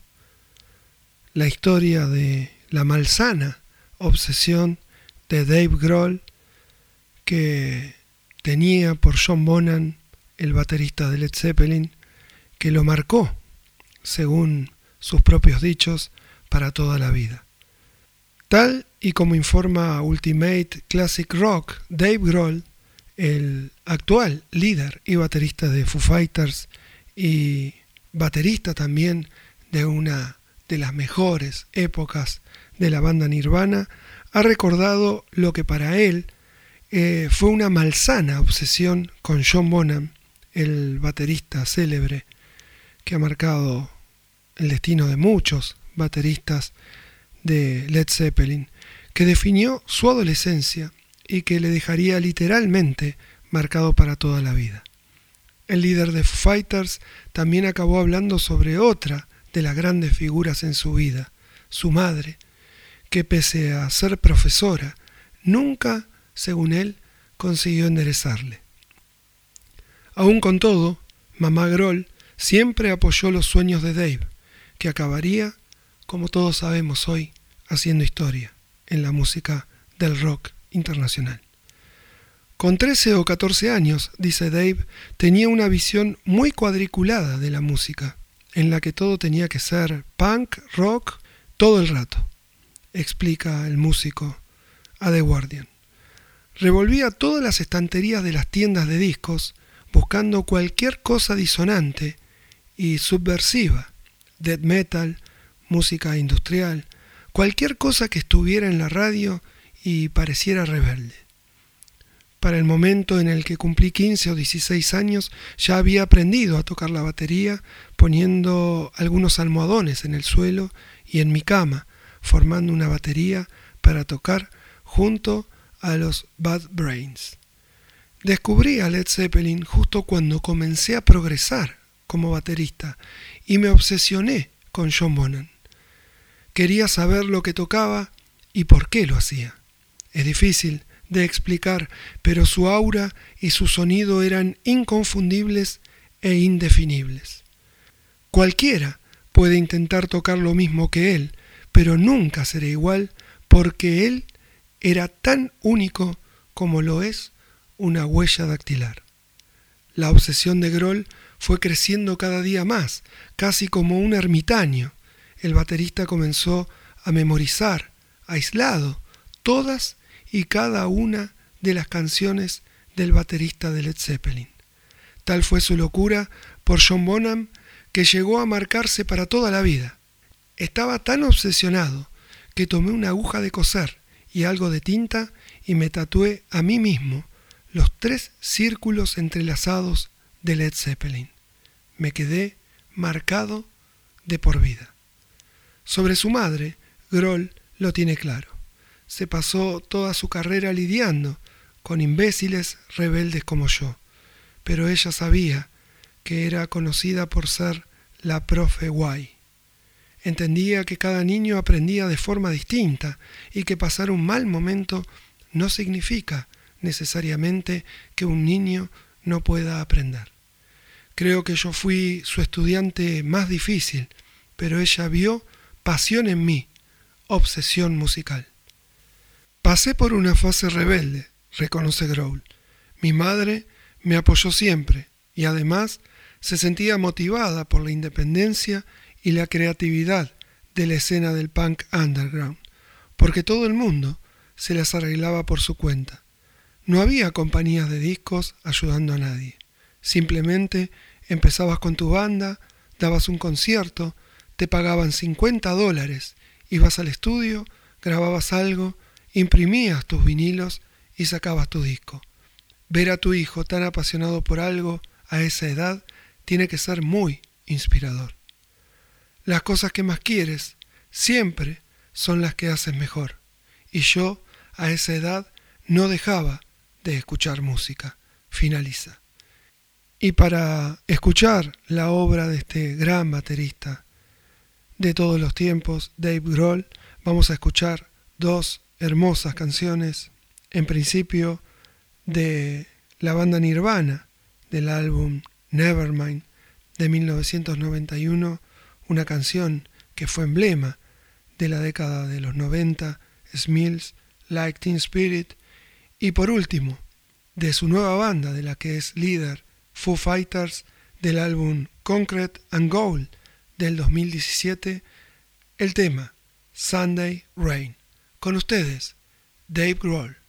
la historia de la malsana obsesión de Dave Grohl que tenía por John Bonham, el baterista de Led Zeppelin, que lo marcó, según sus propios dichos, para toda la vida. Tal y como informa Ultimate Classic Rock, Dave Grohl, el actual líder y baterista de Foo Fighters y baterista también de una de las mejores épocas de la banda Nirvana, ha recordado lo que para él eh, fue una malsana obsesión con John Bonham, el baterista célebre que ha marcado el destino de muchos bateristas de Led Zeppelin, que definió su adolescencia y que le dejaría literalmente marcado para toda la vida. El líder de Fighters también acabó hablando sobre otra de las grandes figuras en su vida, su madre, que pese a ser profesora, nunca, según él, consiguió enderezarle. Aún con todo, mamá Groll siempre apoyó los sueños de Dave, que acabaría, como todos sabemos hoy, haciendo historia en la música del rock Con 13 o 14 años, dice Dave, tenía una visión muy cuadriculada de la música, en la que todo tenía que ser punk, rock, todo el rato, explica el músico a The Guardian. Revolvía todas las estanterías de las tiendas de discos buscando cualquier cosa disonante y subversiva, death metal, música industrial, cualquier cosa que estuviera en la radio y pareciera rebelde. Para el momento en el que cumplí 15 o 16 años ya había aprendido a tocar la batería poniendo algunos almohadones en el suelo y en mi cama, formando una batería para tocar junto a los Bad Brains. Descubrí a Led Zeppelin justo cuando comencé a progresar como baterista y me obsesioné con John Bonham. Quería saber lo que tocaba y por qué lo hacía. Es difícil de explicar, pero su aura y su sonido eran inconfundibles e indefinibles. Cualquiera puede intentar tocar lo mismo que él, pero nunca será igual porque él era tan único como lo es una huella dactilar. La obsesión de Groll fue creciendo cada día más, casi como un ermitaño. El baterista comenzó a memorizar, aislado, todas y cada una de las canciones del baterista de Led Zeppelin. Tal fue su locura por John Bonham que llegó a marcarse para toda la vida. Estaba tan obsesionado que tomé una aguja de coser y algo de tinta y me tatué a mí mismo los tres círculos entrelazados de Led Zeppelin. Me quedé marcado de por vida. Sobre su madre, Groll lo tiene claro se pasó toda su carrera lidiando con imbéciles rebeldes como yo, pero ella sabía que era conocida por ser la profe guay. Entendía que cada niño aprendía de forma distinta y que pasar un mal momento no significa necesariamente que un niño no pueda aprender. Creo que yo fui su estudiante más difícil, pero ella vio pasión en mí, obsesión musical. Pasé por una fase rebelde, reconoce Growl. Mi madre me apoyó siempre y además se sentía motivada por la independencia y la creatividad de la escena del punk underground, porque todo el mundo se las arreglaba por su cuenta. No había compañías de discos ayudando a nadie. Simplemente empezabas con tu banda, dabas un concierto, te pagaban 50 dólares, ibas al estudio, grababas algo imprimías tus vinilos y sacabas tu disco. Ver a tu hijo tan apasionado por algo a esa edad tiene que ser muy inspirador. Las cosas que más quieres siempre son las que haces mejor. Y yo a esa edad no dejaba de escuchar música. Finaliza. Y para escuchar la obra de este gran baterista de todos los tiempos, Dave Grohl, vamos a escuchar dos hermosas canciones, en principio de la banda Nirvana, del álbum Nevermind de 1991, una canción que fue emblema de la década de los 90, Smills, Like Teen Spirit, y por último, de su nueva banda, de la que es líder, Foo Fighters, del álbum Concrete and Gold del 2017, el tema Sunday Rain. Con ustedes, Dave Grohl.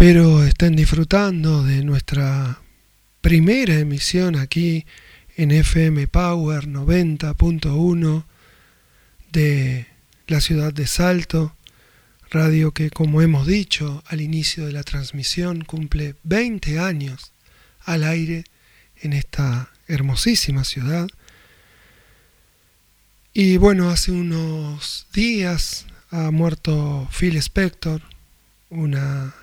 Espero estén disfrutando de nuestra primera emisión aquí en FM Power 90.1 de la ciudad de Salto, radio que como hemos dicho al inicio de la transmisión cumple 20 años al aire en esta hermosísima ciudad. Y bueno, hace unos días ha muerto Phil Spector, una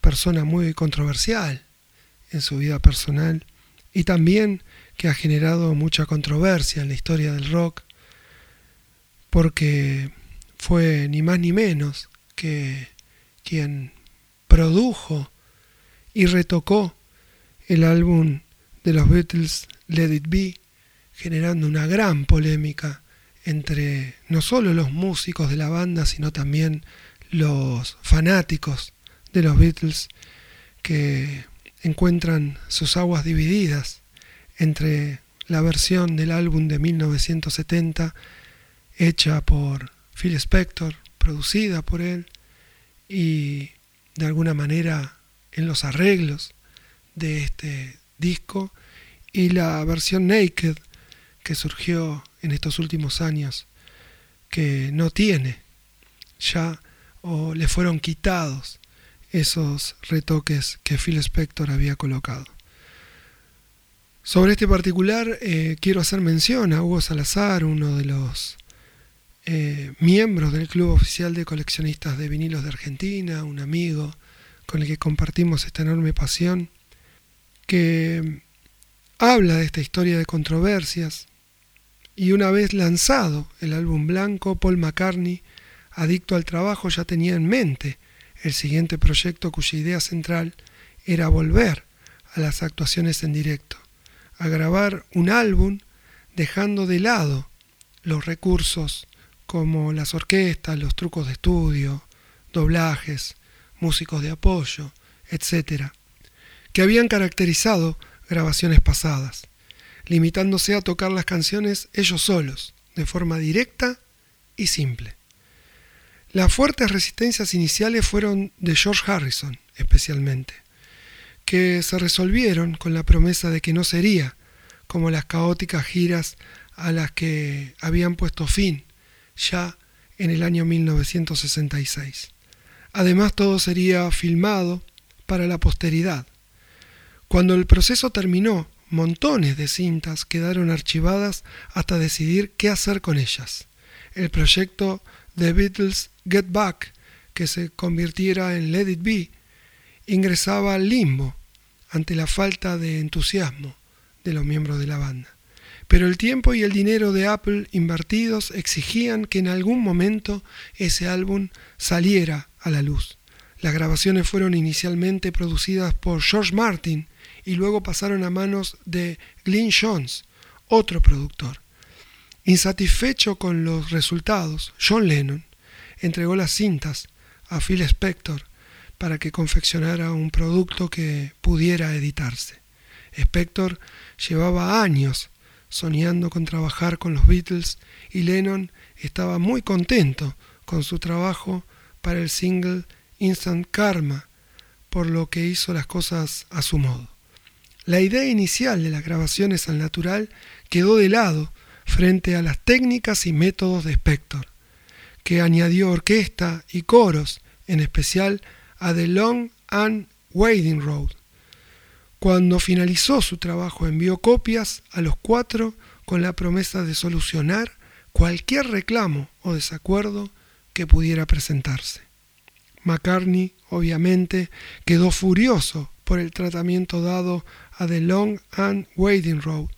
persona muy controversial en su vida personal y también que ha generado mucha controversia en la historia del rock porque fue ni más ni menos que quien produjo y retocó el álbum de los Beatles Let It Be, generando una gran polémica entre no solo los músicos de la banda, sino también los fanáticos de los Beatles que encuentran sus aguas divididas entre la versión del álbum de 1970 hecha por Phil Spector, producida por él y de alguna manera en los arreglos de este disco y la versión Naked que surgió en estos últimos años que no tiene ya o le fueron quitados esos retoques que Phil Spector había colocado. Sobre este particular eh, quiero hacer mención a Hugo Salazar, uno de los eh, miembros del Club Oficial de Coleccionistas de Vinilos de Argentina, un amigo con el que compartimos esta enorme pasión, que habla de esta historia de controversias y una vez lanzado el álbum blanco, Paul McCartney, adicto al trabajo, ya tenía en mente el siguiente proyecto cuya idea central era volver a las actuaciones en directo, a grabar un álbum dejando de lado los recursos como las orquestas, los trucos de estudio, doblajes, músicos de apoyo, etc., que habían caracterizado grabaciones pasadas, limitándose a tocar las canciones ellos solos, de forma directa y simple. Las fuertes resistencias iniciales fueron de George Harrison, especialmente, que se resolvieron con la promesa de que no sería como las caóticas giras a las que habían puesto fin ya en el año 1966. Además todo sería filmado para la posteridad. Cuando el proceso terminó, montones de cintas quedaron archivadas hasta decidir qué hacer con ellas. El proyecto The Beatles Get Back, que se convirtiera en Let It Be, ingresaba al limbo ante la falta de entusiasmo de los miembros de la banda. Pero el tiempo y el dinero de Apple invertidos exigían que en algún momento ese álbum saliera a la luz. Las grabaciones fueron inicialmente producidas por George Martin y luego pasaron a manos de Glyn Jones, otro productor. Insatisfecho con los resultados, John Lennon entregó las cintas a Phil Spector para que confeccionara un producto que pudiera editarse. Spector llevaba años soñando con trabajar con los Beatles y Lennon estaba muy contento con su trabajo para el single Instant Karma, por lo que hizo las cosas a su modo. La idea inicial de las grabaciones al natural quedó de lado frente a las técnicas y métodos de Spector, que añadió orquesta y coros, en especial a The Long and Waiting Road, cuando finalizó su trabajo envió copias a los cuatro con la promesa de solucionar cualquier reclamo o desacuerdo que pudiera presentarse. McCartney, obviamente, quedó furioso por el tratamiento dado a The Long and Waiting Road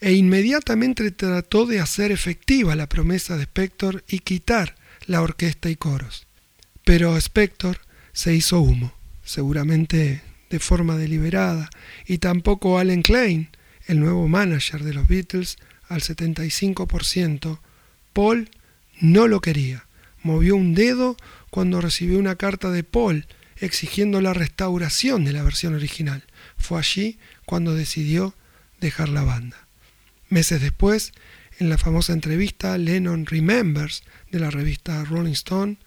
e inmediatamente trató de hacer efectiva la promesa de Spector y quitar la orquesta y coros. Pero Spector se hizo humo, seguramente de forma deliberada, y tampoco Allen Klein, el nuevo manager de los Beatles, al 75%, Paul no lo quería. Movió un dedo cuando recibió una carta de Paul exigiendo la restauración de la versión original. Fue allí cuando decidió dejar la banda. Meses después, En la famosa entrevista Lennon Remembers de la revista Rolling Stone,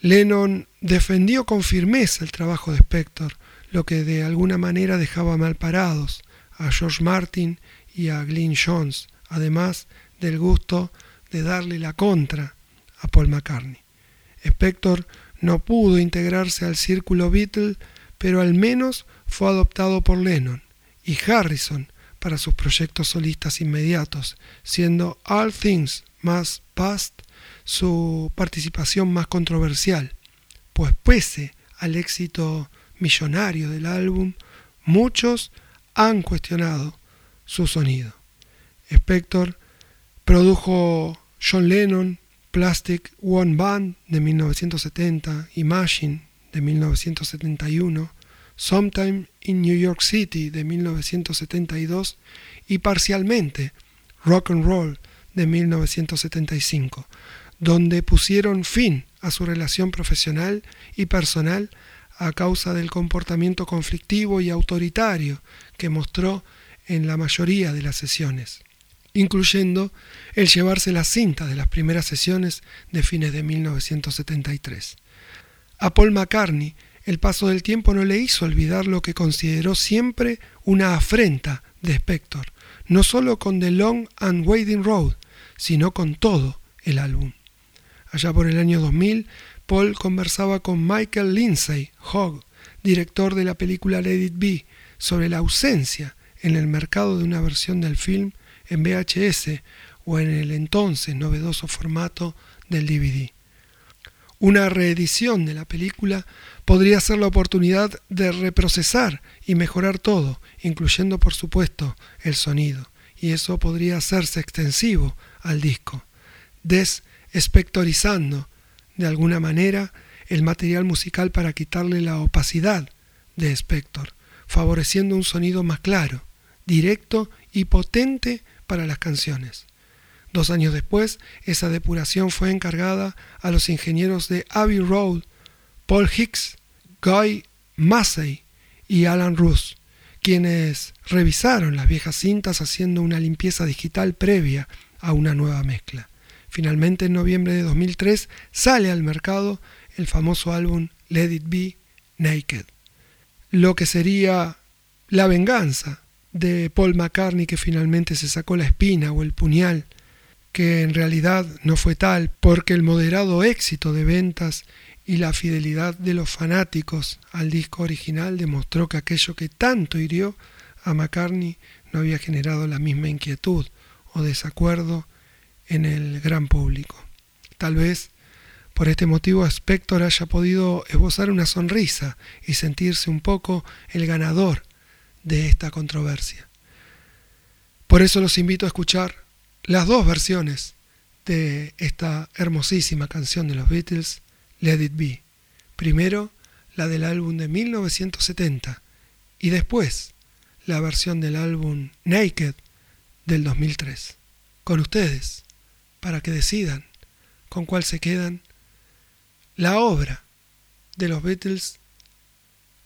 Lennon defendió con firmeza el trabajo de Spector, lo que de alguna manera dejaba mal parados a George Martin y a Glyn Jones, además del gusto de darle la contra a Paul McCartney. Spector no pudo integrarse al círculo Beatle, pero al menos fue adoptado por Lennon y Harrison para sus proyectos solistas inmediatos, siendo All Things Must Past su participación más controversial, pues pese al éxito millonario del álbum, muchos han cuestionado su sonido. Spector produjo John Lennon, Plastic One Band de 1970, Imagine de 1971, Sometime in New York City de 1972 y parcialmente Rock and Roll de 1975, donde pusieron fin a su relación profesional y personal a causa del comportamiento conflictivo y autoritario que mostró en la mayoría de las sesiones, incluyendo el llevarse las cintas de las primeras sesiones de fines de 1973. A Paul McCartney el paso del tiempo no le hizo olvidar lo que consideró siempre una afrenta de Spector, no solo con The Long and Waiting Road, sino con todo el álbum. Allá por el año 2000, Paul conversaba con Michael Lindsay Hogg, director de la película Let It Be, sobre la ausencia en el mercado de una versión del film en VHS o en el entonces novedoso formato del DVD. Una reedición de la película podría ser la oportunidad de reprocesar y mejorar todo, incluyendo por supuesto el sonido, y eso podría hacerse extensivo al disco, desespectorizando de alguna manera el material musical para quitarle la opacidad de Spector, favoreciendo un sonido más claro, directo y potente para las canciones. Dos años después, esa depuración fue encargada a los ingenieros de Abbey Road, Paul Hicks Guy Massey y Alan Roos, quienes revisaron las viejas cintas haciendo una limpieza digital previa a una nueva mezcla. Finalmente, en noviembre de 2003, sale al mercado el famoso álbum Let It Be Naked, lo que sería la venganza de Paul McCartney que finalmente se sacó la espina o el puñal, que en realidad no fue tal porque el moderado éxito de ventas y la fidelidad de los fanáticos al disco original demostró que aquello que tanto hirió a McCartney no había generado la misma inquietud o desacuerdo en el gran público. Tal vez por este motivo Spector haya podido esbozar una sonrisa y sentirse un poco el ganador de esta controversia. Por eso los invito a escuchar las dos versiones de esta hermosísima canción de los Beatles Let It Be. Primero la del álbum de 1970 y después la versión del álbum Naked del 2003. Con ustedes, para que decidan con cuál se quedan, la obra de los Beatles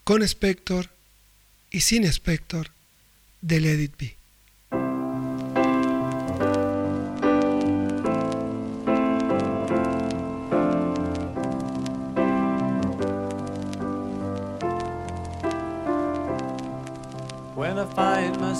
con Spector y sin Spector de Let It Be.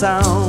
Sound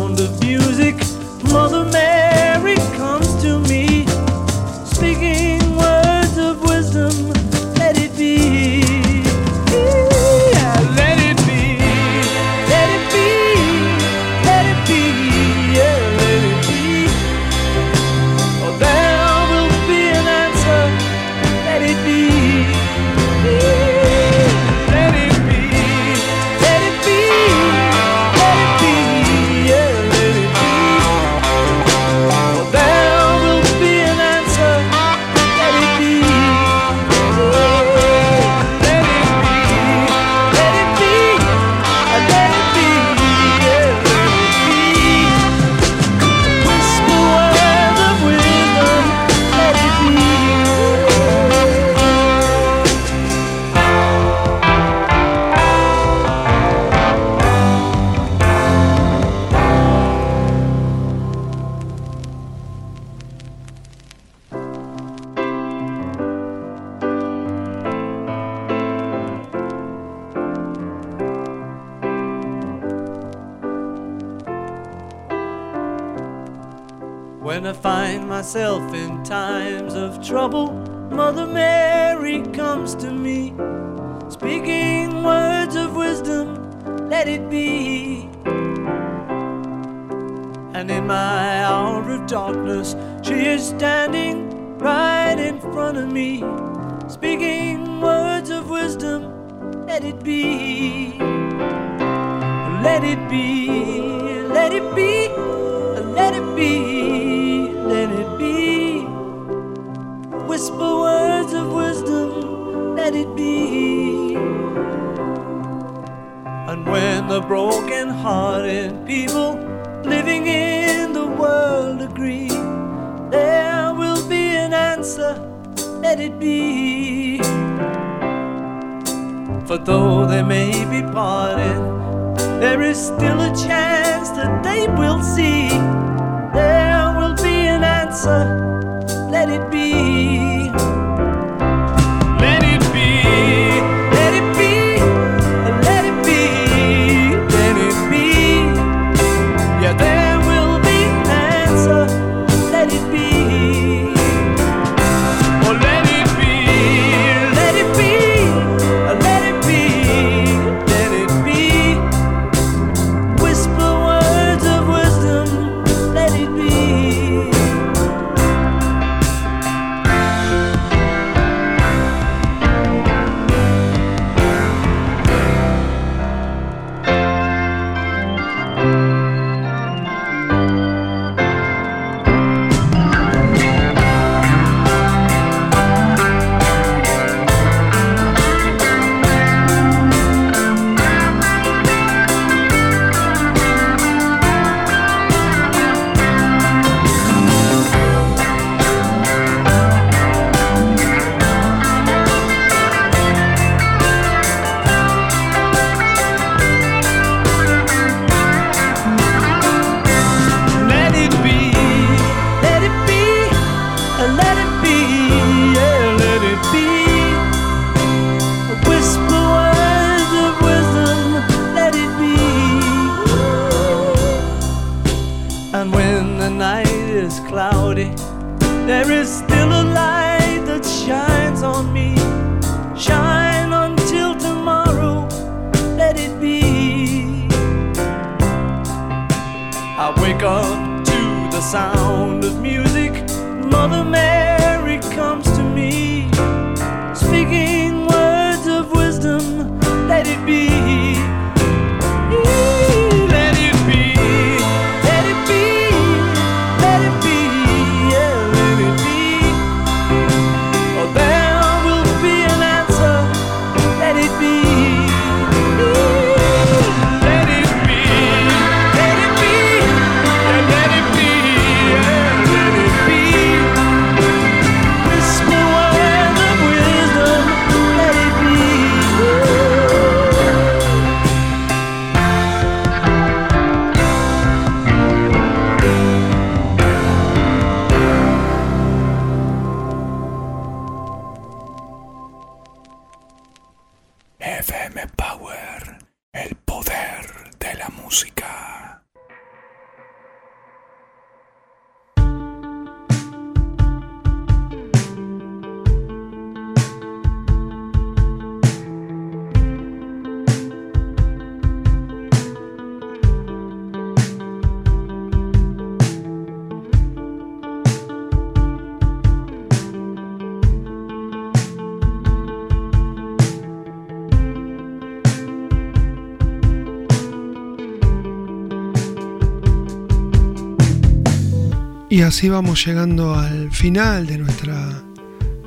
así vamos llegando al final de nuestra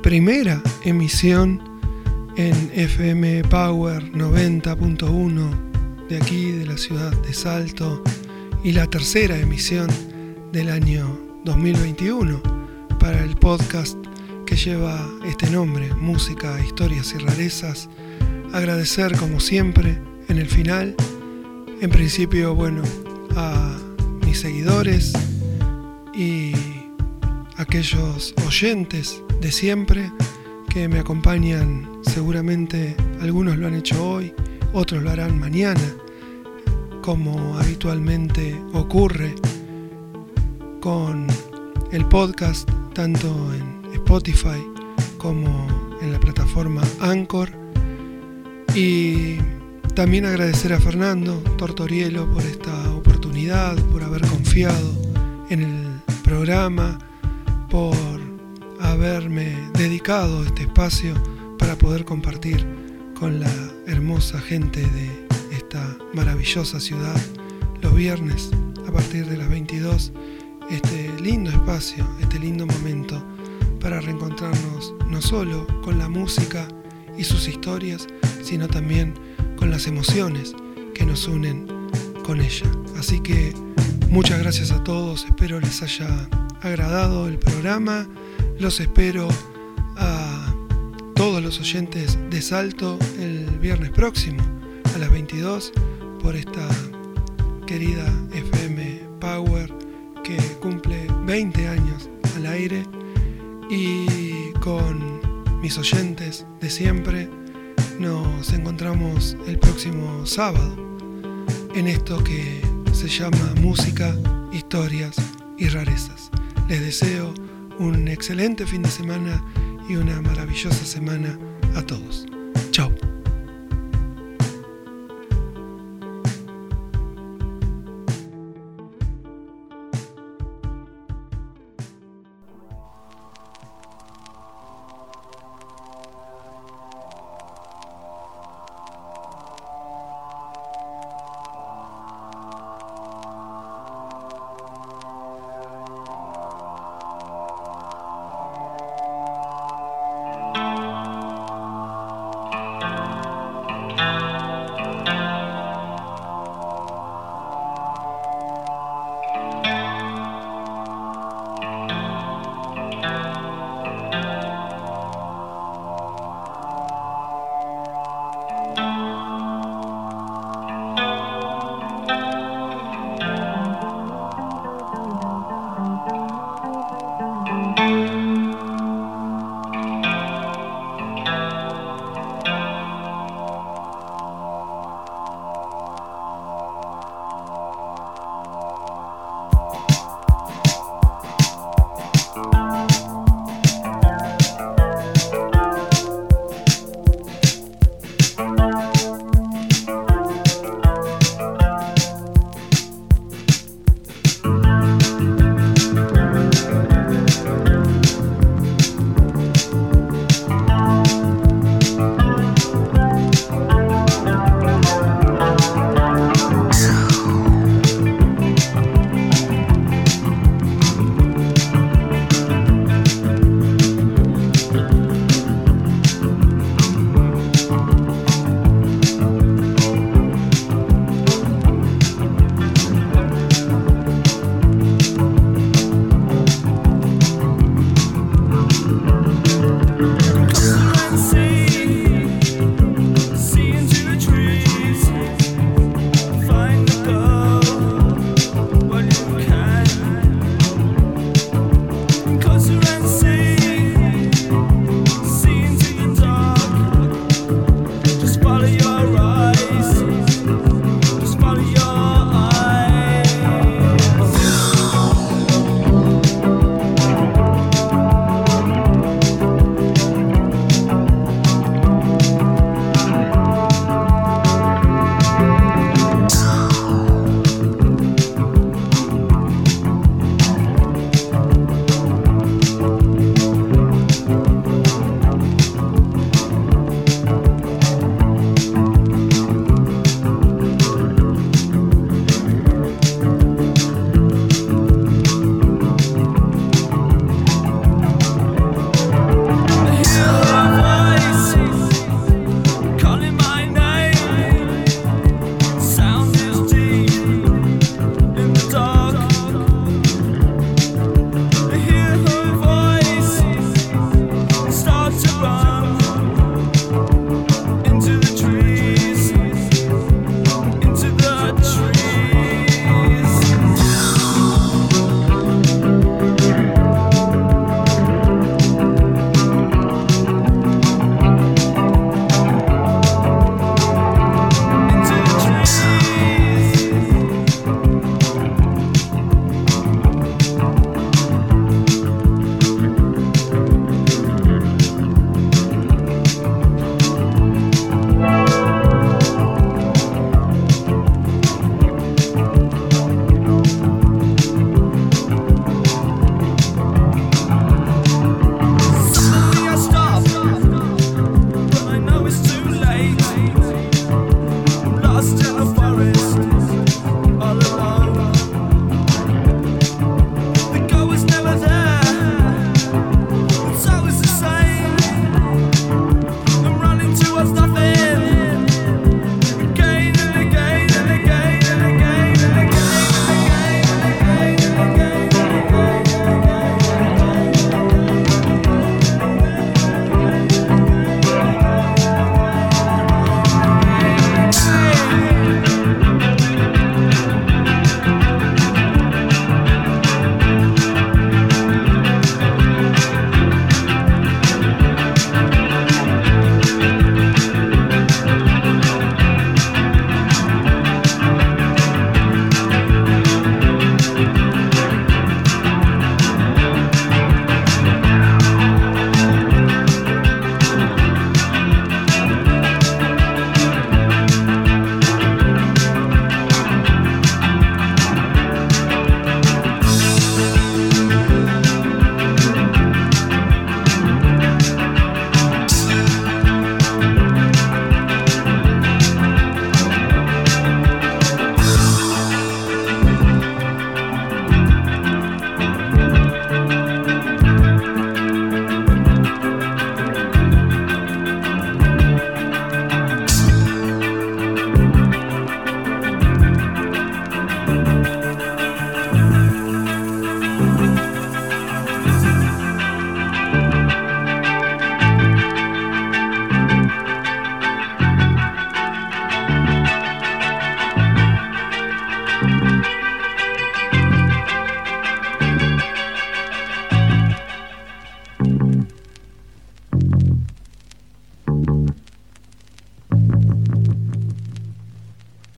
primera emisión en FM Power 90.1 de aquí, de la ciudad de Salto, y la tercera emisión del año 2021 para el podcast que lleva este nombre, Música, Historias y Rarezas. Agradecer como siempre en el final, en principio, bueno, a mis seguidores, oyentes de siempre que me acompañan, seguramente algunos lo han hecho hoy, otros lo harán mañana, como habitualmente ocurre con el podcast, tanto en Spotify como en la plataforma Anchor. Y también agradecer a Fernando Tortorielo por esta oportunidad, por haber confiado en el programa, por haberme dedicado este espacio para poder compartir con la hermosa gente de esta maravillosa ciudad los viernes a partir de las 22 este lindo espacio, este lindo momento para reencontrarnos no solo con la música y sus historias, sino también con las emociones que nos unen con ella. Así que Muchas gracias a todos, espero les haya agradado el programa. Los espero a todos los oyentes de Salto el viernes próximo a las 22 por esta querida FM Power que cumple 20 años al aire y con mis oyentes de siempre nos encontramos el próximo sábado en esto que se llama Música, Historias y Rarezas. Les deseo un excelente fin de semana y una maravillosa semana a todos. Chao.